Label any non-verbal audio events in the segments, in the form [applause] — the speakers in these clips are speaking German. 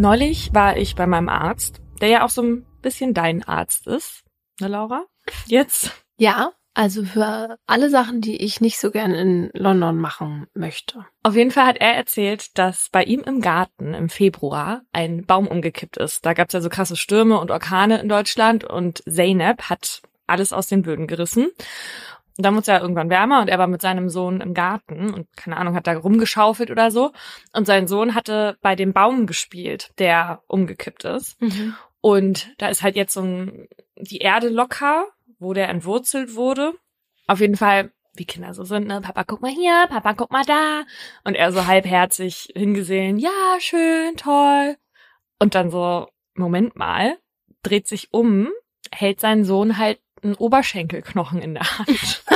Neulich war ich bei meinem Arzt, der ja auch so ein bisschen dein Arzt ist, ne Laura? Jetzt. Ja, also für alle Sachen, die ich nicht so gern in London machen möchte. Auf jeden Fall hat er erzählt, dass bei ihm im Garten im Februar ein Baum umgekippt ist. Da gab es ja so krasse Stürme und Orkane in Deutschland und Zeynep hat alles aus den Böden gerissen. Und dann wurde es ja irgendwann wärmer und er war mit seinem Sohn im Garten und keine Ahnung, hat da rumgeschaufelt oder so. Und sein Sohn hatte bei dem Baum gespielt, der umgekippt ist. Mhm. Und da ist halt jetzt so ein, die Erde locker, wo der entwurzelt wurde. Auf jeden Fall, wie Kinder so sind, ne? Papa, guck mal hier, Papa, guck mal da. Und er so halbherzig hingesehen, ja, schön, toll. Und dann so, Moment mal, dreht sich um, hält sein Sohn halt einen Oberschenkelknochen in der Hand. [laughs]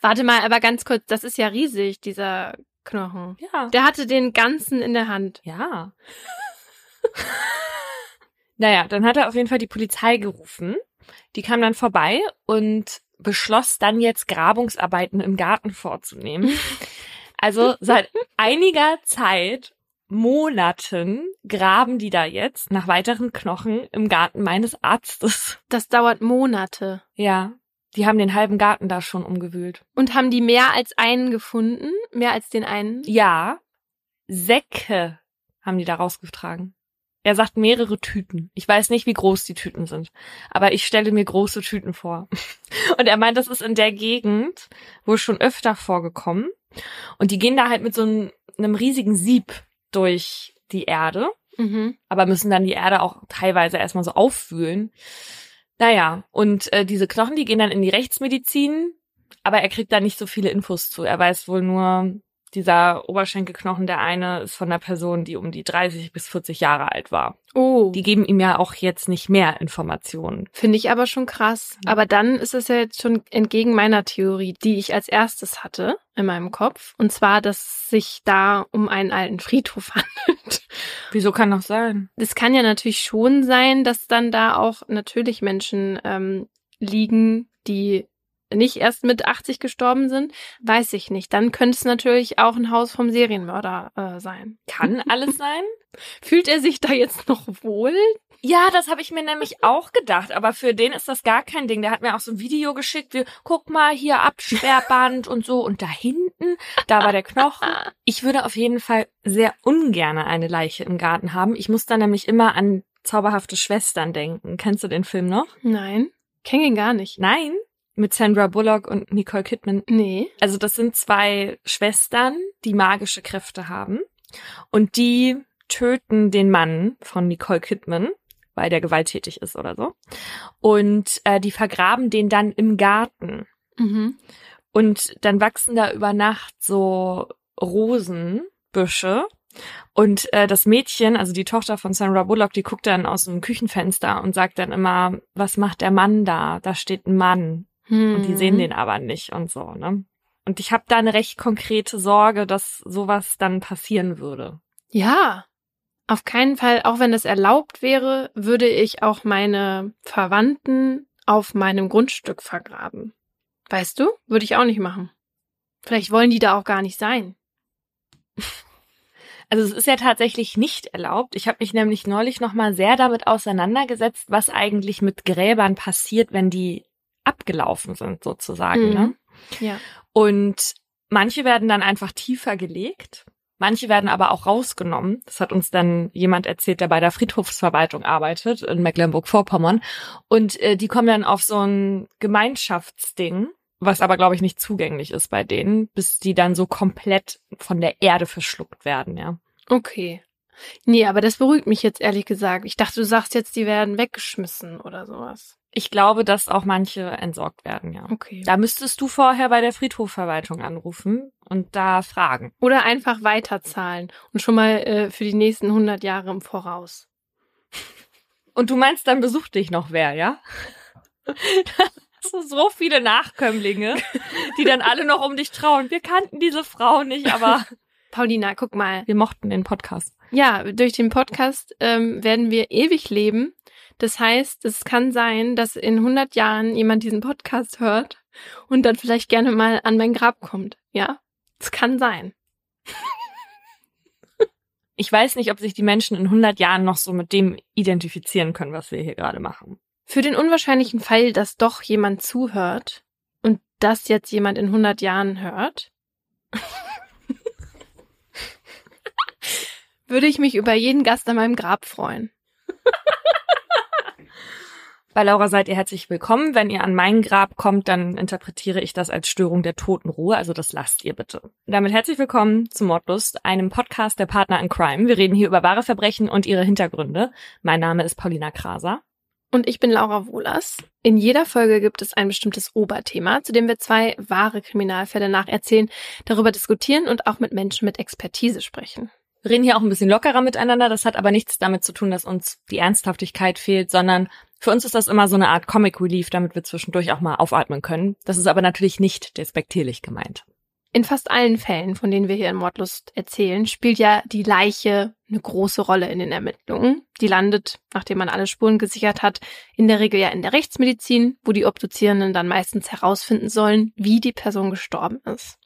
Warte mal, aber ganz kurz, das ist ja riesig, dieser Knochen. Ja. Der hatte den ganzen in der Hand. Ja. naja, dann hat er auf jeden Fall die Polizei gerufen. Die kam dann vorbei und beschloss dann jetzt Grabungsarbeiten im Garten vorzunehmen. [laughs] Also seit einiger Zeit, Monaten, graben die da jetzt nach weiteren Knochen im Garten meines Arztes. Das dauert Monate. Ja, die haben den halben Garten da schon umgewühlt. Und haben die mehr als einen gefunden? Mehr als den einen? Ja, Säcke haben die da rausgetragen. Er sagt mehrere Tüten. Ich weiß nicht, wie groß die Tüten sind, aber ich stelle mir große Tüten vor. [laughs] Und er meint, das ist in der Gegend wohl schon öfter vorgekommen. Und die gehen da halt mit so einem, einem riesigen Sieb durch die Erde, Mhm. aber müssen dann die Erde auch teilweise erstmal so aufwühlen. Naja, und äh, diese Knochen, die gehen dann in die Rechtsmedizin, aber er kriegt da nicht so viele Infos zu. Er weiß wohl nur, dieser Oberschenkelknochen, der eine ist von einer Person, die um die 30 bis 40 Jahre alt war. Oh. Die geben ihm ja auch jetzt nicht mehr Informationen. Finde ich aber schon krass. Aber dann ist es ja jetzt schon entgegen meiner Theorie, die ich als erstes hatte in meinem Kopf. Und zwar, dass sich da um einen alten Friedhof [laughs] handelt. Wieso kann das sein? Es kann ja natürlich schon sein, dass dann da auch natürlich Menschen ähm, liegen, die nicht erst mit 80 gestorben sind, weiß ich nicht. Dann könnte es natürlich auch ein Haus vom Serienmörder äh, sein. Kann alles sein? [laughs] Fühlt er sich da jetzt noch wohl? Ja, das habe ich mir nämlich auch gedacht, aber für den ist das gar kein Ding. Der hat mir auch so ein Video geschickt, wie, guck mal, hier Absperrband und so und da hinten, da war der Knochen. Ich würde auf jeden Fall sehr ungerne eine Leiche im Garten haben. Ich muss da nämlich immer an zauberhafte Schwestern denken. Kennst du den Film noch? Nein, kenne ihn gar nicht. Nein? Mit Sandra Bullock und Nicole Kidman. Nee. Also das sind zwei Schwestern, die magische Kräfte haben und die töten den Mann von Nicole Kidman, weil der gewalttätig ist oder so. Und äh, die vergraben den dann im Garten. Mhm. Und dann wachsen da über Nacht so Rosenbüsche. Und äh, das Mädchen, also die Tochter von Sandra Bullock, die guckt dann aus dem Küchenfenster und sagt dann immer, was macht der Mann da? Da steht ein Mann. Hm. Und die sehen den aber nicht und so, ne? Und ich habe da eine recht konkrete Sorge, dass sowas dann passieren würde. Ja, auf keinen Fall, auch wenn es erlaubt wäre, würde ich auch meine Verwandten auf meinem Grundstück vergraben. Weißt du? Würde ich auch nicht machen. Vielleicht wollen die da auch gar nicht sein. [laughs] Also es ist ja tatsächlich nicht erlaubt. Ich habe mich nämlich neulich noch mal sehr damit auseinandergesetzt, was eigentlich mit Gräbern passiert, wenn die abgelaufen sind sozusagen. Mhm. Ne? Ja. Und manche werden dann einfach tiefer gelegt. Manche werden aber auch rausgenommen. Das hat uns dann jemand erzählt, der bei der Friedhofsverwaltung arbeitet in Mecklenburg-Vorpommern. Und äh, die kommen dann auf so ein Gemeinschaftsding, was aber, glaube ich, nicht zugänglich ist bei denen, bis die dann so komplett von der Erde verschluckt werden, ja. Okay. Nee, aber das beruhigt mich jetzt ehrlich gesagt. Ich dachte, du sagst jetzt, die werden weggeschmissen oder sowas. Ich glaube, dass auch manche entsorgt werden, ja. Okay. Da müsstest du vorher bei der Friedhofverwaltung anrufen und da fragen. Oder einfach weiterzahlen und schon mal äh, für die nächsten 100 Jahre im Voraus. [laughs] Und du meinst, dann besucht dich noch wer, ja? [laughs] So viele Nachkömmlinge, die dann alle noch um dich trauen. Wir kannten diese Frau nicht, aber [laughs] Paulina, guck mal. wir mochten den Podcast. Ja, durch den Podcast ähm, werden wir ewig leben. Das heißt, es kann sein, dass in 100 Jahren jemand diesen Podcast hört und dann vielleicht gerne mal an mein Grab kommt. Ja, es kann sein. [laughs] Ich weiß nicht, ob sich die Menschen in 100 Jahren noch so mit dem identifizieren können, was wir hier gerade machen. Für den unwahrscheinlichen Fall, dass doch jemand zuhört und das jetzt jemand in 100 Jahren hört, [laughs] würde ich mich über jeden Gast an meinem Grab freuen. [laughs] Bei Laura seid ihr herzlich willkommen. Wenn ihr an mein Grab kommt, dann interpretiere ich das als Störung der Totenruhe, also das lasst ihr bitte. Damit herzlich willkommen zu Mordlust, einem Podcast der Partner in Crime. Wir reden hier über wahre Verbrechen und ihre Hintergründe. Mein Name ist Paulina Kraser. Und ich bin Laura Wohlers. In jeder Folge gibt es ein bestimmtes Oberthema, zu dem wir zwei wahre Kriminalfälle nacherzählen, darüber diskutieren und auch mit Menschen mit Expertise sprechen. Wir reden hier auch ein bisschen lockerer miteinander. Das hat aber nichts damit zu tun, dass uns die Ernsthaftigkeit fehlt, sondern für uns ist das immer so eine Art Comic Relief, damit wir zwischendurch auch mal aufatmen können. Das ist aber natürlich nicht despektierlich gemeint. In fast allen Fällen, von denen wir hier in Mordlust erzählen, spielt ja die Leiche eine große Rolle in den Ermittlungen. Die landet, nachdem man alle Spuren gesichert hat, in der Regel ja in der Rechtsmedizin, wo die Obduzierenden dann meistens herausfinden sollen, wie die Person gestorben ist.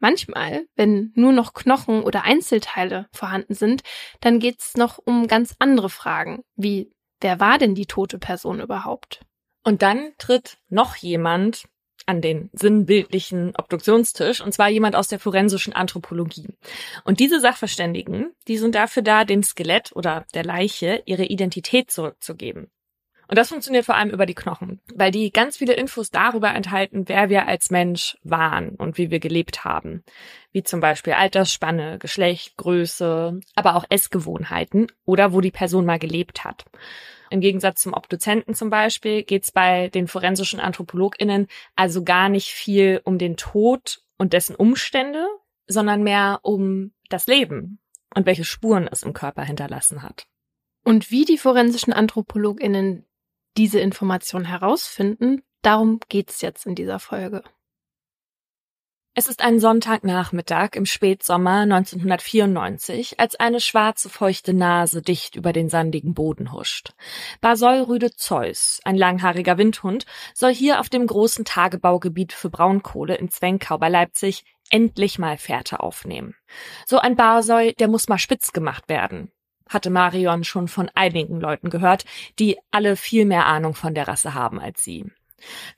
Manchmal, wenn nur noch Knochen oder Einzelteile vorhanden sind, dann geht's noch um ganz andere Fragen, wie wer war denn die tote Person überhaupt? Und dann tritt noch jemand an den sinnbildlichen Obduktionstisch, und zwar jemand aus der forensischen Anthropologie. Und diese Sachverständigen, die sind dafür da, dem Skelett oder der Leiche ihre Identität zurückzugeben. Und das funktioniert vor allem über die Knochen, weil die ganz viele Infos darüber enthalten, wer wir als Mensch waren und wie wir gelebt haben. Wie zum Beispiel Altersspanne, Geschlecht, Größe, aber auch Essgewohnheiten oder wo die Person mal gelebt hat. Im Gegensatz zum Obduzenten zum Beispiel geht es bei den forensischen AnthropologInnen also gar nicht viel um den Tod und dessen Umstände, sondern mehr um das Leben und welche Spuren es im Körper hinterlassen hat. Und wie die forensischen AnthropologInnen diese Information herausfinden. Darum geht's jetzt in dieser Folge. Es ist ein Sonntagnachmittag im Spätsommer 1994, als eine schwarze, feuchte Nase dicht über den sandigen Boden huscht. Basolrüde Zeus, ein langhaariger Windhund, soll hier auf dem großen Tagebaugebiet für Braunkohle in Zwenkau bei Leipzig endlich mal Fährte aufnehmen. So ein Barsoi, der muss mal spitz gemacht werden hatte Marion schon von einigen Leuten gehört, die alle viel mehr Ahnung von der Rasse haben als sie.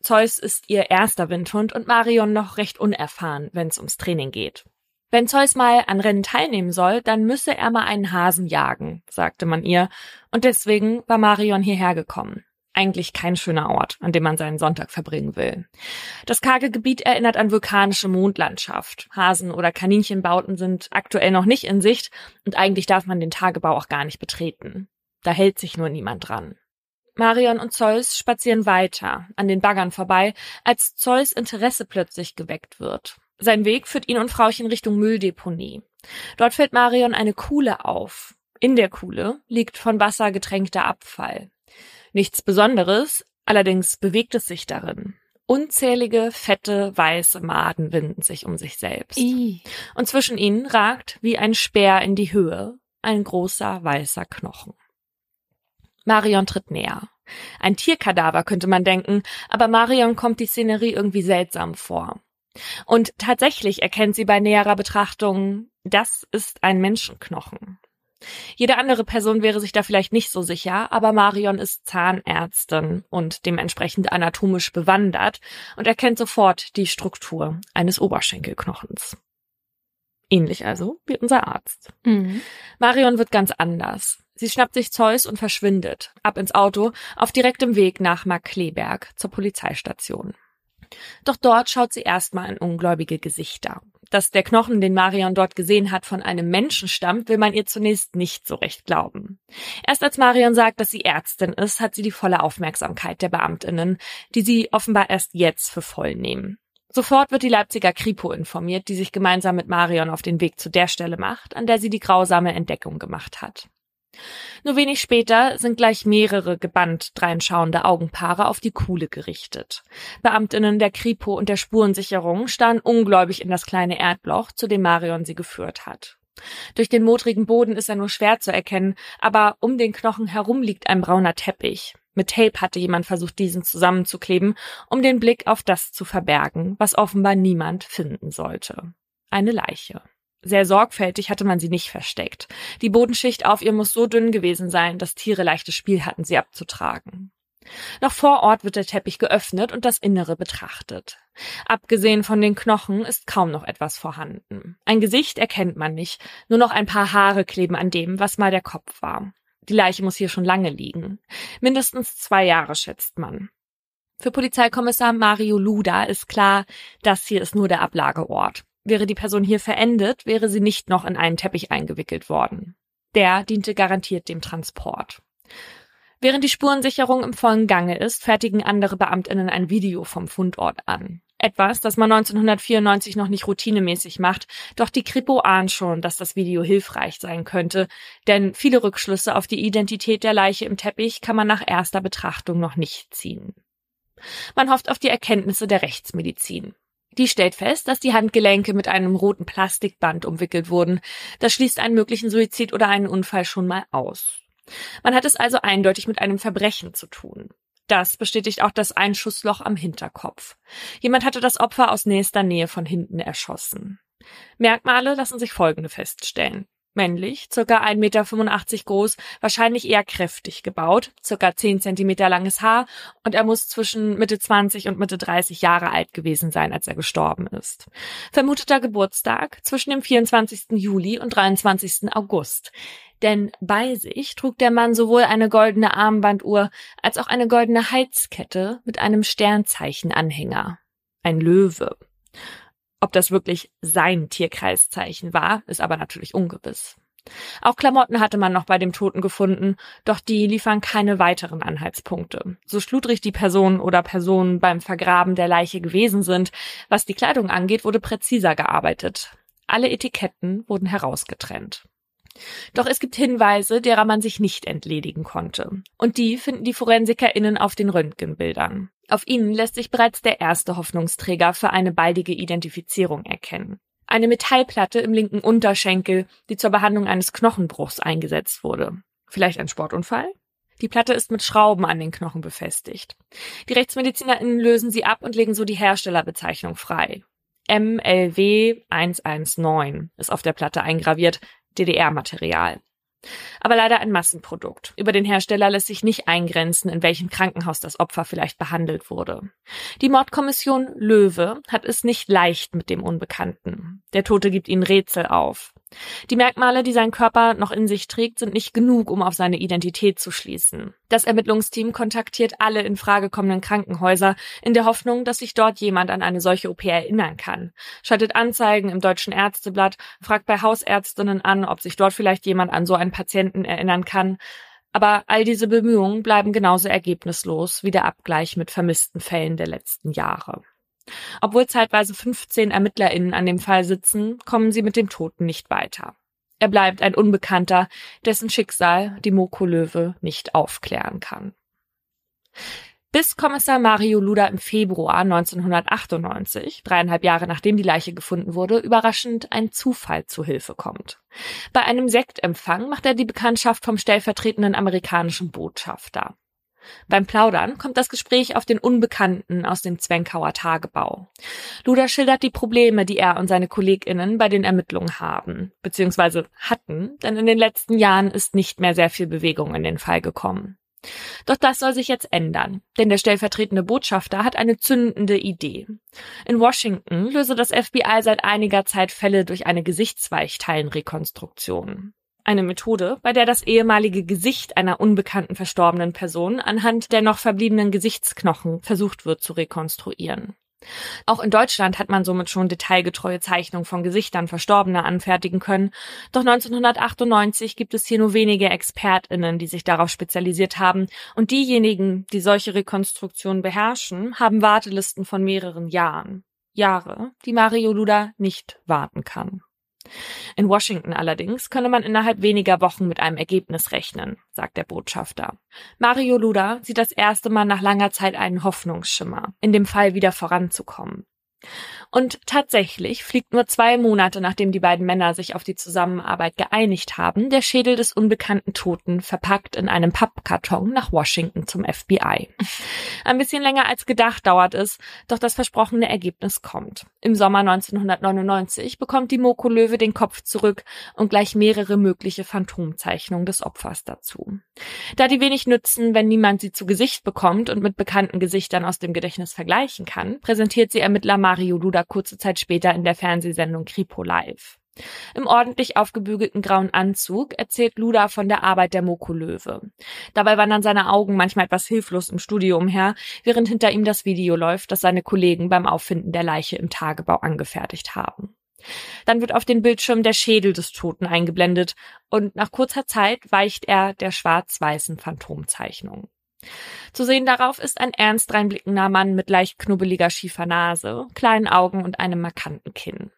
Zeus ist ihr erster Windhund und Marion noch recht unerfahren, wenn es ums Training geht. Wenn Zeus mal an Rennen teilnehmen soll, dann müsse er mal einen Hasen jagen, sagte man ihr, und deswegen war Marion hierher gekommen eigentlich kein schöner Ort, an dem man seinen Sonntag verbringen will. Das karge Gebiet erinnert an vulkanische Mondlandschaft. Hasen- oder Kaninchenbauten sind aktuell noch nicht in Sicht und eigentlich darf man den Tagebau auch gar nicht betreten. Da hält sich nur niemand dran. Marion und Zeus spazieren weiter, an den Baggern vorbei, als Zeus Interesse plötzlich geweckt wird. Sein Weg führt ihn und Frauchen Richtung Mülldeponie. Dort fällt Marion eine Kuhle auf. In der Kuhle liegt von Wasser getränkter Abfall. Nichts Besonderes, allerdings bewegt es sich darin. Unzählige, fette, weiße Maden winden sich um sich selbst. I. Und zwischen ihnen ragt wie ein Speer in die Höhe ein großer, weißer Knochen. Marion tritt näher. Ein Tierkadaver könnte man denken, aber Marion kommt die Szenerie irgendwie seltsam vor. Und tatsächlich erkennt sie bei näherer Betrachtung, das ist ein Menschenknochen. Jede andere Person wäre sich da vielleicht nicht so sicher, aber Marion ist Zahnärztin und dementsprechend anatomisch bewandert und erkennt sofort die Struktur eines Oberschenkelknochens. Ähnlich also wie unser Arzt. Mhm. Marion wird ganz anders. Sie schnappt sich Zeus und verschwindet, ab ins Auto, auf direktem Weg nach Markleberg zur Polizeistation. Doch dort schaut sie erstmal in ungläubige Gesichter. Dass der Knochen, den Marion dort gesehen hat, von einem Menschen stammt, will man ihr zunächst nicht so recht glauben. Erst als Marion sagt, dass sie Ärztin ist, hat sie die volle Aufmerksamkeit der Beamtinnen, die sie offenbar erst jetzt für voll nehmen. Sofort wird die Leipziger Kripo informiert, die sich gemeinsam mit Marion auf den Weg zu der Stelle macht, an der sie die grausame Entdeckung gemacht hat. Nur wenig später sind gleich mehrere gebannt dreinschauende Augenpaare auf die Kuhle gerichtet. Beamtinnen der Kripo und der Spurensicherung starren ungläubig in das kleine Erdloch, zu dem Marion sie geführt hat. Durch den modrigen Boden ist er nur schwer zu erkennen, aber um den Knochen herum liegt ein brauner Teppich. Mit Tape hatte jemand versucht, diesen zusammenzukleben, um den Blick auf das zu verbergen, was offenbar niemand finden sollte. Eine Leiche. Sehr sorgfältig hatte man sie nicht versteckt. Die Bodenschicht auf ihr muss so dünn gewesen sein, dass Tiere leichtes Spiel hatten, sie abzutragen. Noch vor Ort wird der Teppich geöffnet und das Innere betrachtet. Abgesehen von den Knochen ist kaum noch etwas vorhanden. Ein Gesicht erkennt man nicht, nur noch ein paar Haare kleben an dem, was mal der Kopf war. Die Leiche muss hier schon lange liegen. Mindestens zwei Jahre schätzt man. Für Polizeikommissar Mario Luda ist klar, das hier ist nur der Ablageort. Wäre die Person hier verendet, wäre sie nicht noch in einen Teppich eingewickelt worden. Der diente garantiert dem Transport. Während die Spurensicherung im vollen Gange ist, fertigen andere Beamtinnen ein Video vom Fundort an. Etwas, das man 1994 noch nicht routinemäßig macht, doch die Kripo ahnt schon, dass das Video hilfreich sein könnte, denn viele Rückschlüsse auf die Identität der Leiche im Teppich kann man nach erster Betrachtung noch nicht ziehen. Man hofft auf die Erkenntnisse der Rechtsmedizin. Die stellt fest, dass die Handgelenke mit einem roten Plastikband umwickelt wurden. Das schließt einen möglichen Suizid oder einen Unfall schon mal aus. Man hat es also eindeutig mit einem Verbrechen zu tun. Das bestätigt auch das Einschussloch am Hinterkopf. Jemand hatte das Opfer aus nächster Nähe von hinten erschossen. Merkmale lassen sich folgende feststellen. Männlich, circa 1,85 Meter groß, wahrscheinlich eher kräftig gebaut, circa 10 Zentimeter langes Haar und er muss zwischen Mitte 20 und Mitte 30 Jahre alt gewesen sein, als er gestorben ist. Vermuteter Geburtstag zwischen dem 24. Juli und 23. August. Denn bei sich trug der Mann sowohl eine goldene Armbanduhr als auch eine goldene Halskette mit einem Sternzeichenanhänger. Ein Löwe. Ob das wirklich sein Tierkreiszeichen war, ist aber natürlich ungewiss. Auch Klamotten hatte man noch bei dem Toten gefunden, doch die liefern keine weiteren Anhaltspunkte. So schludrig die Person oder Personen beim Vergraben der Leiche gewesen sind, was die Kleidung angeht, wurde präziser gearbeitet. Alle Etiketten wurden herausgetrennt. Doch es gibt Hinweise, derer man sich nicht entledigen konnte. Und die finden die ForensikerInnen auf den Röntgenbildern. Auf ihnen lässt sich bereits der erste Hoffnungsträger für eine baldige Identifizierung erkennen. Eine Metallplatte im linken Unterschenkel, die zur Behandlung eines Knochenbruchs eingesetzt wurde. Vielleicht ein Sportunfall? Die Platte ist mit Schrauben an den Knochen befestigt. Die RechtsmedizinerInnen lösen sie ab und legen so die Herstellerbezeichnung frei. MLW 119 ist auf der Platte eingraviert, DDR-Material aber leider ein Massenprodukt. Über den Hersteller lässt sich nicht eingrenzen, in welchem Krankenhaus das Opfer vielleicht behandelt wurde. Die Mordkommission Löwe hat es nicht leicht mit dem Unbekannten. Der Tote gibt ihnen Rätsel auf. Die Merkmale, die sein Körper noch in sich trägt, sind nicht genug, um auf seine Identität zu schließen. Das Ermittlungsteam kontaktiert alle in Frage kommenden Krankenhäuser in der Hoffnung, dass sich dort jemand an eine solche OP erinnern kann. Schaltet Anzeigen im Deutschen Ärzteblatt, fragt bei Hausärztinnen an, ob sich dort vielleicht jemand an so einen Patienten erinnern kann. Aber all diese Bemühungen bleiben genauso ergebnislos wie der Abgleich mit vermissten Fällen der letzten Jahre. Obwohl zeitweise 15 ErmittlerInnen an dem Fall sitzen, kommen sie mit dem Toten nicht weiter. Er bleibt ein Unbekannter, dessen Schicksal die Moko Löwe nicht aufklären kann. Bis Kommissar Mario Luda im Februar 1998, dreieinhalb Jahre nachdem die Leiche gefunden wurde, überraschend ein Zufall zu Hilfe kommt. Bei einem Sektempfang macht er die Bekanntschaft vom stellvertretenden amerikanischen Botschafter. Beim Plaudern kommt das Gespräch auf den Unbekannten aus dem Zwenkauer Tagebau. Luder schildert die Probleme, die er und seine KollegInnen bei den Ermittlungen haben, beziehungsweise hatten, denn in den letzten Jahren ist nicht mehr sehr viel Bewegung in den Fall gekommen. Doch das soll sich jetzt ändern, denn der stellvertretende Botschafter hat eine zündende Idee. In Washington löse das FBI seit einiger Zeit Fälle durch eine Gesichtsweichteilenrekonstruktion. Eine Methode, bei der das ehemalige Gesicht einer unbekannten verstorbenen Person anhand der noch verbliebenen Gesichtsknochen versucht wird zu rekonstruieren. Auch in Deutschland hat man somit schon detailgetreue Zeichnungen von Gesichtern Verstorbener anfertigen können, doch 1998 gibt es hier nur wenige ExpertInnen, die sich darauf spezialisiert haben, und diejenigen, die solche Rekonstruktionen beherrschen, haben Wartelisten von mehreren Jahren. Jahre, die Mario Luda nicht warten kann. In Washington allerdings könne man innerhalb weniger Wochen mit einem Ergebnis rechnen, sagt der Botschafter. Mario Luda sieht das erste Mal nach langer Zeit einen Hoffnungsschimmer, in dem Fall wieder voranzukommen. Und tatsächlich fliegt nur zwei Monate, nachdem die beiden Männer sich auf die Zusammenarbeit geeinigt haben, der Schädel des unbekannten Toten verpackt in einem Pappkarton nach Washington zum FBI. [laughs] Ein bisschen länger als gedacht dauert es, doch das versprochene Ergebnis kommt. Im Sommer 1999 bekommt die Moko Löwe den Kopf zurück und gleich mehrere mögliche Phantomzeichnungen des Opfers dazu. Da die wenig nützen, wenn niemand sie zu Gesicht bekommt und mit bekannten Gesichtern aus dem Gedächtnis vergleichen kann, präsentiert sie Ermittler Mario Duda kurze Zeit später in der Fernsehsendung Kripo Live. Im ordentlich aufgebügelten grauen Anzug erzählt Luda von der Arbeit der Moko-Löwe. Dabei wandern seine Augen manchmal etwas hilflos im Studio umher, während hinter ihm das Video läuft, das seine Kollegen beim Auffinden der Leiche im Tagebau angefertigt haben. Dann wird auf den Bildschirm der Schädel des Toten eingeblendet und nach kurzer Zeit weicht er der schwarz-weißen Phantomzeichnung. Zu sehen darauf ist ein ernst reinblickender Mann mit leicht knubbeliger schiefer Nase, kleinen Augen und einem markanten Kinn.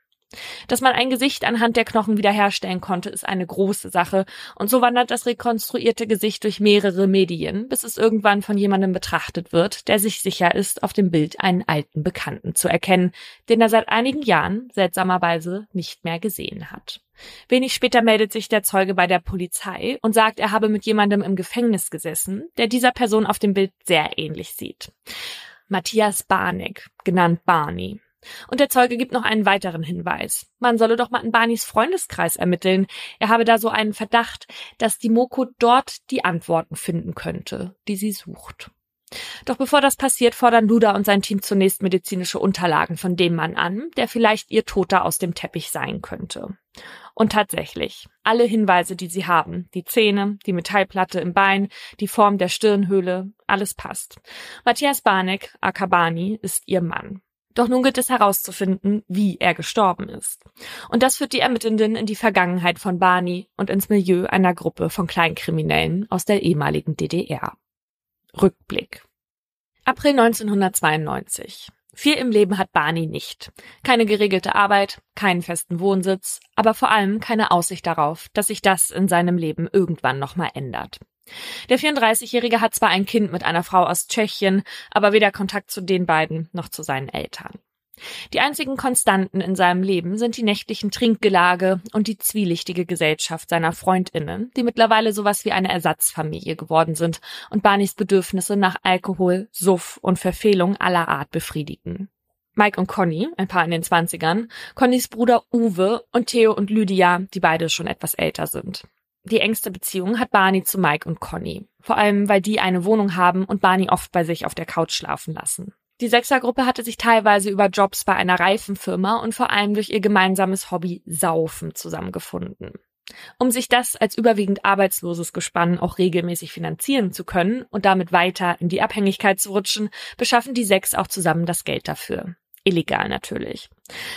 Dass man ein Gesicht anhand der Knochen wiederherstellen konnte, ist eine große Sache, und so wandert das rekonstruierte Gesicht durch mehrere Medien, bis es irgendwann von jemandem betrachtet wird, der sich sicher ist, auf dem Bild einen alten Bekannten zu erkennen, den er seit einigen Jahren seltsamerweise nicht mehr gesehen hat. Wenig später meldet sich der Zeuge bei der Polizei und sagt, er habe mit jemandem im Gefängnis gesessen, der dieser Person auf dem Bild sehr ähnlich sieht. Matthias Barnick, genannt Barney. Und der Zeuge gibt noch einen weiteren Hinweis. Man solle doch mal in Barneys Freundeskreis ermitteln. Er habe da so einen Verdacht, dass die Moko dort die Antworten finden könnte, die sie sucht. Doch bevor das passiert, fordern Luda und sein Team zunächst medizinische Unterlagen von dem Mann an, der vielleicht ihr Toter aus dem Teppich sein könnte. Und tatsächlich, alle Hinweise, die sie haben, die Zähne, die Metallplatte im Bein, die Form der Stirnhöhle, alles passt. Matthias Barnek, Akabani, ist ihr Mann. Doch nun gilt es herauszufinden, wie er gestorben ist. Und das führt die Ermittelnden in die Vergangenheit von Barney und ins Milieu einer Gruppe von Kleinkriminellen aus der ehemaligen DDR. Rückblick. April 1992. Viel im Leben hat Barney nicht. Keine geregelte Arbeit, keinen festen Wohnsitz, aber vor allem keine Aussicht darauf, dass sich das in seinem Leben irgendwann nochmal ändert. Der 34-Jährige hat zwar ein Kind mit einer Frau aus Tschechien, aber weder Kontakt zu den beiden noch zu seinen Eltern. Die einzigen Konstanten in seinem Leben sind die nächtlichen Trinkgelage und die zwielichtige Gesellschaft seiner Freundinnen, die mittlerweile sowas wie eine Ersatzfamilie geworden sind und Barneys Bedürfnisse nach Alkohol, Suff und Verfehlung aller Art befriedigen. Mike und Conny, ein Paar in den Zwanzigern, Connys Bruder Uwe und Theo und Lydia, die beide schon etwas älter sind. Die engste Beziehung hat Barney zu Mike und Conny. Vor allem, weil die eine Wohnung haben und Barney oft bei sich auf der Couch schlafen lassen. Die Sechsergruppe hatte sich teilweise über Jobs bei einer Reifenfirma und vor allem durch ihr gemeinsames Hobby Saufen zusammengefunden. Um sich das als überwiegend arbeitsloses Gespann auch regelmäßig finanzieren zu können und damit weiter in die Abhängigkeit zu rutschen, beschaffen die sechs auch zusammen das Geld dafür. Illegal natürlich.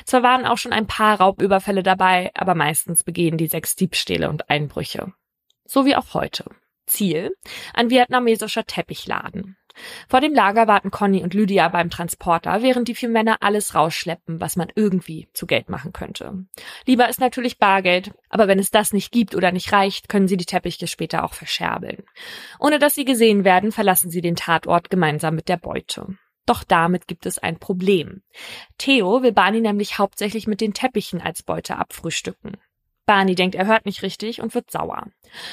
Zwar waren auch schon ein paar Raubüberfälle dabei, aber meistens begehen die sechs Diebstähle und Einbrüche. So wie auch heute. Ziel? Ein vietnamesischer Teppichladen. Vor dem Lager warten Conny und Lydia beim Transporter, während die vier Männer alles rausschleppen, was man irgendwie zu Geld machen könnte. Lieber ist natürlich Bargeld, aber wenn es das nicht gibt oder nicht reicht, können sie die Teppiche später auch verscherbeln. Ohne dass sie gesehen werden, verlassen sie den Tatort gemeinsam mit der Beute. Doch damit gibt es ein Problem. Theo will Barney nämlich hauptsächlich mit den Teppichen als Beute abfrühstücken. Barney denkt, er hört nicht richtig und wird sauer.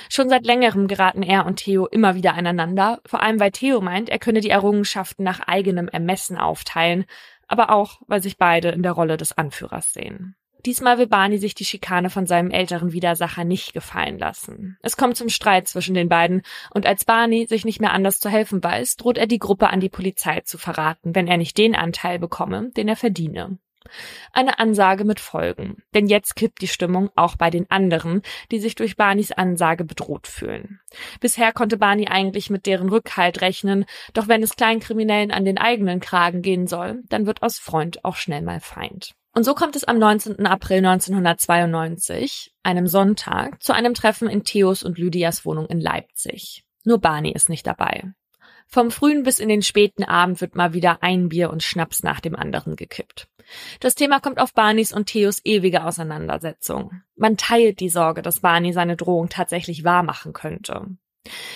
Schon seit längerem geraten er und Theo immer wieder aneinander, vor allem weil Theo meint, er könne die Errungenschaften nach eigenem Ermessen aufteilen, aber auch, weil sich beide in der Rolle des Anführers sehen. Diesmal will Barney sich die Schikane von seinem älteren Widersacher nicht gefallen lassen. Es kommt zum Streit zwischen den beiden und als Barney sich nicht mehr anders zu helfen weiß, droht er die Gruppe an die Polizei zu verraten, wenn er nicht den Anteil bekomme, den er verdiene. Eine Ansage mit Folgen, denn jetzt kippt die Stimmung auch bei den anderen, die sich durch Barneys Ansage bedroht fühlen. Bisher konnte Barney eigentlich mit deren Rückhalt rechnen, doch wenn es Kleinkriminellen an den eigenen Kragen gehen soll, dann wird aus Freund auch schnell mal Feind. Und so kommt es am 19. April 1992, einem Sonntag, zu einem Treffen in Theos und Lydias Wohnung in Leipzig. Nur Barney ist nicht dabei. Vom frühen bis in den späten Abend wird mal wieder ein Bier und Schnaps nach dem anderen gekippt. Das Thema kommt auf Barneys und Theos ewige Auseinandersetzung. Man teilt die Sorge, dass Barney seine Drohung tatsächlich wahrmachen könnte.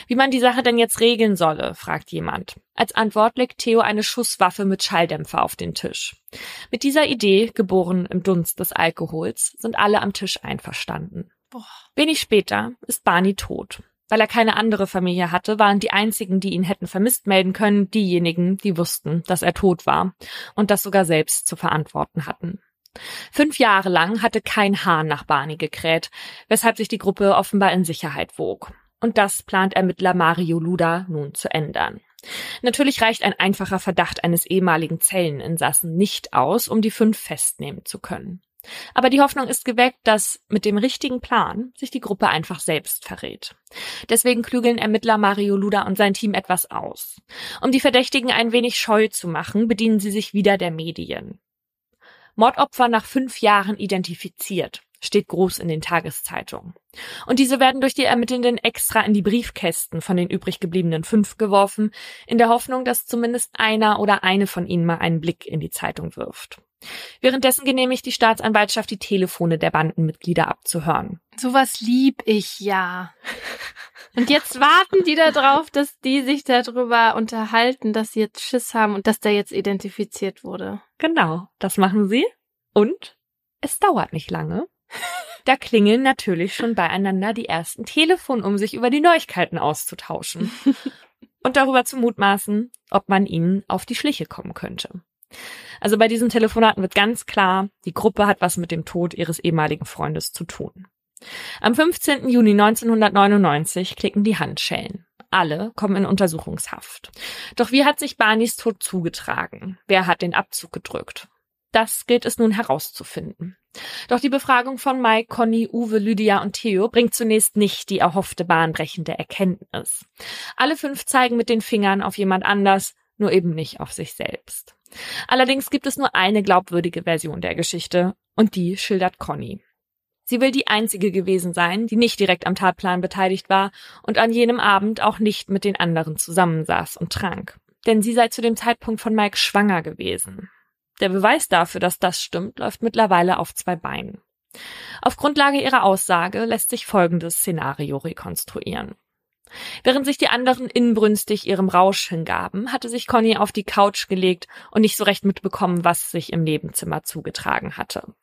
Wie man die Sache denn jetzt regeln solle, fragt jemand. Als Antwort legt Theo eine Schusswaffe mit Schalldämpfer auf den Tisch. Mit dieser Idee, geboren im Dunst des Alkohols, sind alle am Tisch einverstanden. Boah. Wenig später ist Barney tot. Weil er keine andere Familie hatte, waren die einzigen, die ihn hätten vermisst melden können, diejenigen, die wussten, dass er tot war und das sogar selbst zu verantworten hatten. Fünf Jahre lang hatte kein Hahn nach Barney gekräht, weshalb sich die Gruppe offenbar in Sicherheit wog. Und das plant Ermittler Mario Luda nun zu ändern. Natürlich reicht ein einfacher Verdacht eines ehemaligen Zelleninsassen nicht aus, um die fünf festnehmen zu können. Aber die Hoffnung ist geweckt, dass mit dem richtigen Plan sich die Gruppe einfach selbst verrät. Deswegen klügeln Ermittler Mario Luda und sein Team etwas aus. Um die Verdächtigen ein wenig scheu zu machen, bedienen sie sich wieder der Medien. Mordopfer nach fünf Jahren identifiziert steht groß in den Tageszeitungen. Und diese werden durch die Ermittelnden extra in die Briefkästen von den übrig gebliebenen fünf geworfen, in der Hoffnung, dass zumindest einer oder eine von ihnen mal einen Blick in die Zeitung wirft. Währenddessen genehmigt die Staatsanwaltschaft die Telefone der Bandenmitglieder abzuhören. Sowas lieb ich ja. Und jetzt warten die da drauf, dass die sich darüber unterhalten, dass sie jetzt Schiss haben und dass der jetzt identifiziert wurde. Genau, das machen sie. Und es dauert nicht lange. Da klingeln natürlich schon beieinander die ersten Telefon, um sich über die Neuigkeiten auszutauschen. und darüber zu mutmaßen, ob man ihnen auf die Schliche kommen könnte. Also bei diesen Telefonaten wird ganz klar, die Gruppe hat was mit dem Tod ihres ehemaligen Freundes zu tun. Am 15. Juni 1999 klicken die Handschellen. Alle kommen in Untersuchungshaft. Doch wie hat sich Barneys Tod zugetragen? Wer hat den Abzug gedrückt? Das gilt es nun herauszufinden. Doch die Befragung von Mike, Conny, Uwe, Lydia und Theo bringt zunächst nicht die erhoffte bahnbrechende Erkenntnis. Alle fünf zeigen mit den Fingern auf jemand anders, nur eben nicht auf sich selbst. Allerdings gibt es nur eine glaubwürdige Version der Geschichte, und die schildert Conny. Sie will die einzige gewesen sein, die nicht direkt am Tatplan beteiligt war und an jenem Abend auch nicht mit den anderen zusammensaß und trank. Denn sie sei zu dem Zeitpunkt von Mike schwanger gewesen. Der Beweis dafür, dass das stimmt, läuft mittlerweile auf zwei Beinen. Auf Grundlage ihrer Aussage lässt sich folgendes Szenario rekonstruieren. Während sich die anderen inbrünstig ihrem Rausch hingaben, hatte sich Conny auf die Couch gelegt und nicht so recht mitbekommen, was sich im Nebenzimmer zugetragen hatte.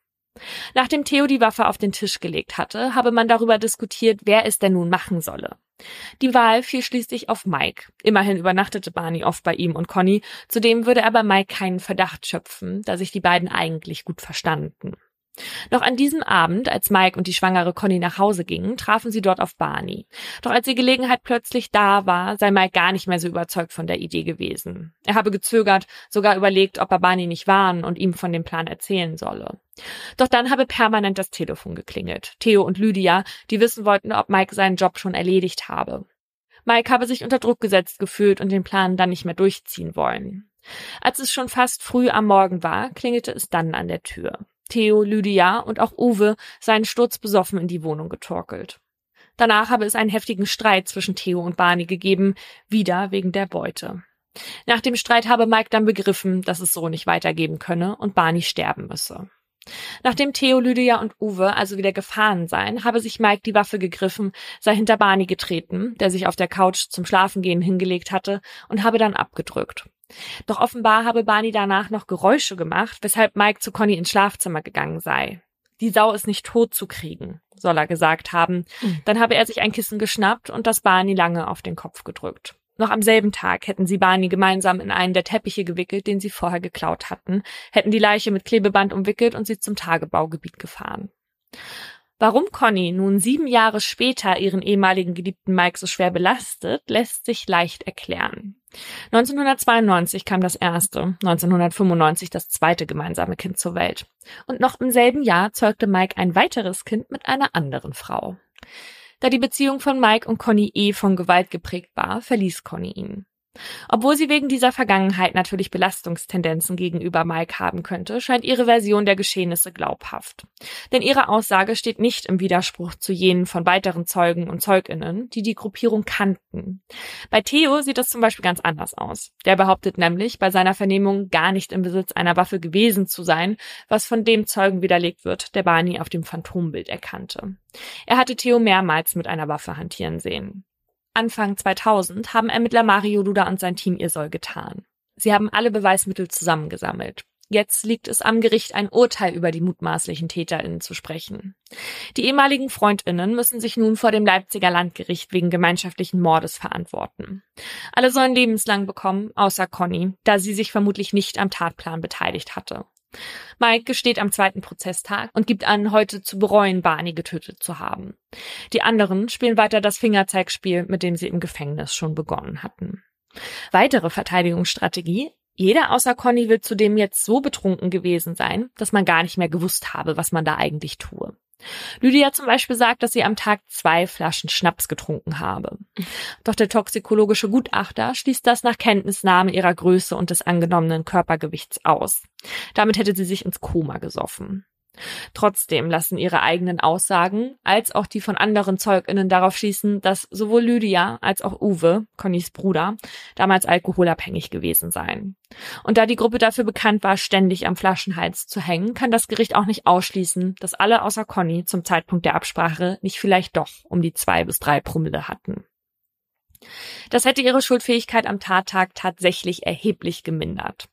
Nachdem Theo die Waffe auf den Tisch gelegt hatte, habe man darüber diskutiert, wer es denn nun machen solle. Die Wahl fiel schließlich auf Mike. Immerhin übernachtete Barney oft bei ihm und Conny, zudem würde er bei Mike keinen Verdacht schöpfen, da sich die beiden eigentlich gut verstanden. Noch an diesem Abend, als Mike und die schwangere Conny nach Hause gingen, trafen sie dort auf Barney. Doch als die Gelegenheit plötzlich da war, sei Mike gar nicht mehr so überzeugt von der Idee gewesen. Er habe gezögert, sogar überlegt, ob er Barney nicht warnen und ihm von dem Plan erzählen solle. Doch dann habe permanent das Telefon geklingelt. Theo und Lydia, die wissen wollten, ob Mike seinen Job schon erledigt habe. Mike habe sich unter Druck gesetzt gefühlt und den Plan dann nicht mehr durchziehen wollen. Als es schon fast früh am Morgen war, klingelte es dann an der Tür. Theo, Lydia und auch Uwe seien sturzbesoffen in die Wohnung getorkelt. Danach habe es einen heftigen Streit zwischen Theo und Barney gegeben, wieder wegen der Beute. Nach dem Streit habe Mike dann begriffen, dass es so nicht weitergeben könne und Barney sterben müsse. Nachdem Theo, Lydia und Uwe also wieder gefahren seien, habe sich Mike die Waffe gegriffen, sei hinter Barney getreten, der sich auf der Couch zum Schlafengehen hingelegt hatte, und habe dann abgedrückt. Doch offenbar habe Barney danach noch Geräusche gemacht, weshalb Mike zu Conny ins Schlafzimmer gegangen sei. Die Sau ist nicht tot zu kriegen, soll er gesagt haben. Mhm. Dann habe er sich ein Kissen geschnappt und das Barney lange auf den Kopf gedrückt. Noch am selben Tag hätten sie Barney gemeinsam in einen der Teppiche gewickelt, den sie vorher geklaut hatten, hätten die Leiche mit Klebeband umwickelt und sie zum Tagebaugebiet gefahren. Warum Conny nun sieben Jahre später ihren ehemaligen geliebten Mike so schwer belastet, lässt sich leicht erklären. 1992 kam das erste, 1995 das zweite gemeinsame Kind zur Welt. Und noch im selben Jahr zeugte Mike ein weiteres Kind mit einer anderen Frau. Da die Beziehung von Mike und Conny eh von Gewalt geprägt war, verließ Conny ihn. Obwohl sie wegen dieser Vergangenheit natürlich Belastungstendenzen gegenüber Mike haben könnte, scheint ihre Version der Geschehnisse glaubhaft. Denn ihre Aussage steht nicht im Widerspruch zu jenen von weiteren Zeugen und Zeuginnen, die die Gruppierung kannten. Bei Theo sieht das zum Beispiel ganz anders aus. Der behauptet nämlich, bei seiner Vernehmung gar nicht im Besitz einer Waffe gewesen zu sein, was von dem Zeugen widerlegt wird, der Barney auf dem Phantombild erkannte. Er hatte Theo mehrmals mit einer Waffe hantieren sehen. Anfang 2000 haben Ermittler Mario Duda und sein Team ihr Soll getan. Sie haben alle Beweismittel zusammengesammelt. Jetzt liegt es am Gericht, ein Urteil über die mutmaßlichen TäterInnen zu sprechen. Die ehemaligen FreundInnen müssen sich nun vor dem Leipziger Landgericht wegen gemeinschaftlichen Mordes verantworten. Alle sollen lebenslang bekommen, außer Conny, da sie sich vermutlich nicht am Tatplan beteiligt hatte. Mike gesteht am zweiten Prozesstag und gibt an, heute zu bereuen, Barney getötet zu haben. Die anderen spielen weiter das Fingerzeigspiel, mit dem sie im Gefängnis schon begonnen hatten. Weitere Verteidigungsstrategie. Jeder außer Conny will zudem jetzt so betrunken gewesen sein, dass man gar nicht mehr gewusst habe, was man da eigentlich tue. Lydia zum Beispiel sagt, dass sie am Tag zwei Flaschen Schnaps getrunken habe. Doch der toxikologische Gutachter schließt das nach Kenntnisnahme ihrer Größe und des angenommenen Körpergewichts aus. Damit hätte sie sich ins Koma gesoffen. Trotzdem lassen ihre eigenen Aussagen als auch die von anderen ZeugInnen darauf schließen, dass sowohl Lydia als auch Uwe, Connys Bruder, damals alkoholabhängig gewesen seien. Und da die Gruppe dafür bekannt war, ständig am Flaschenhals zu hängen, kann das Gericht auch nicht ausschließen, dass alle außer Conny zum Zeitpunkt der Absprache nicht vielleicht doch um die zwei bis drei Promille hatten. Das hätte ihre Schuldfähigkeit am Tattag tatsächlich erheblich gemindert.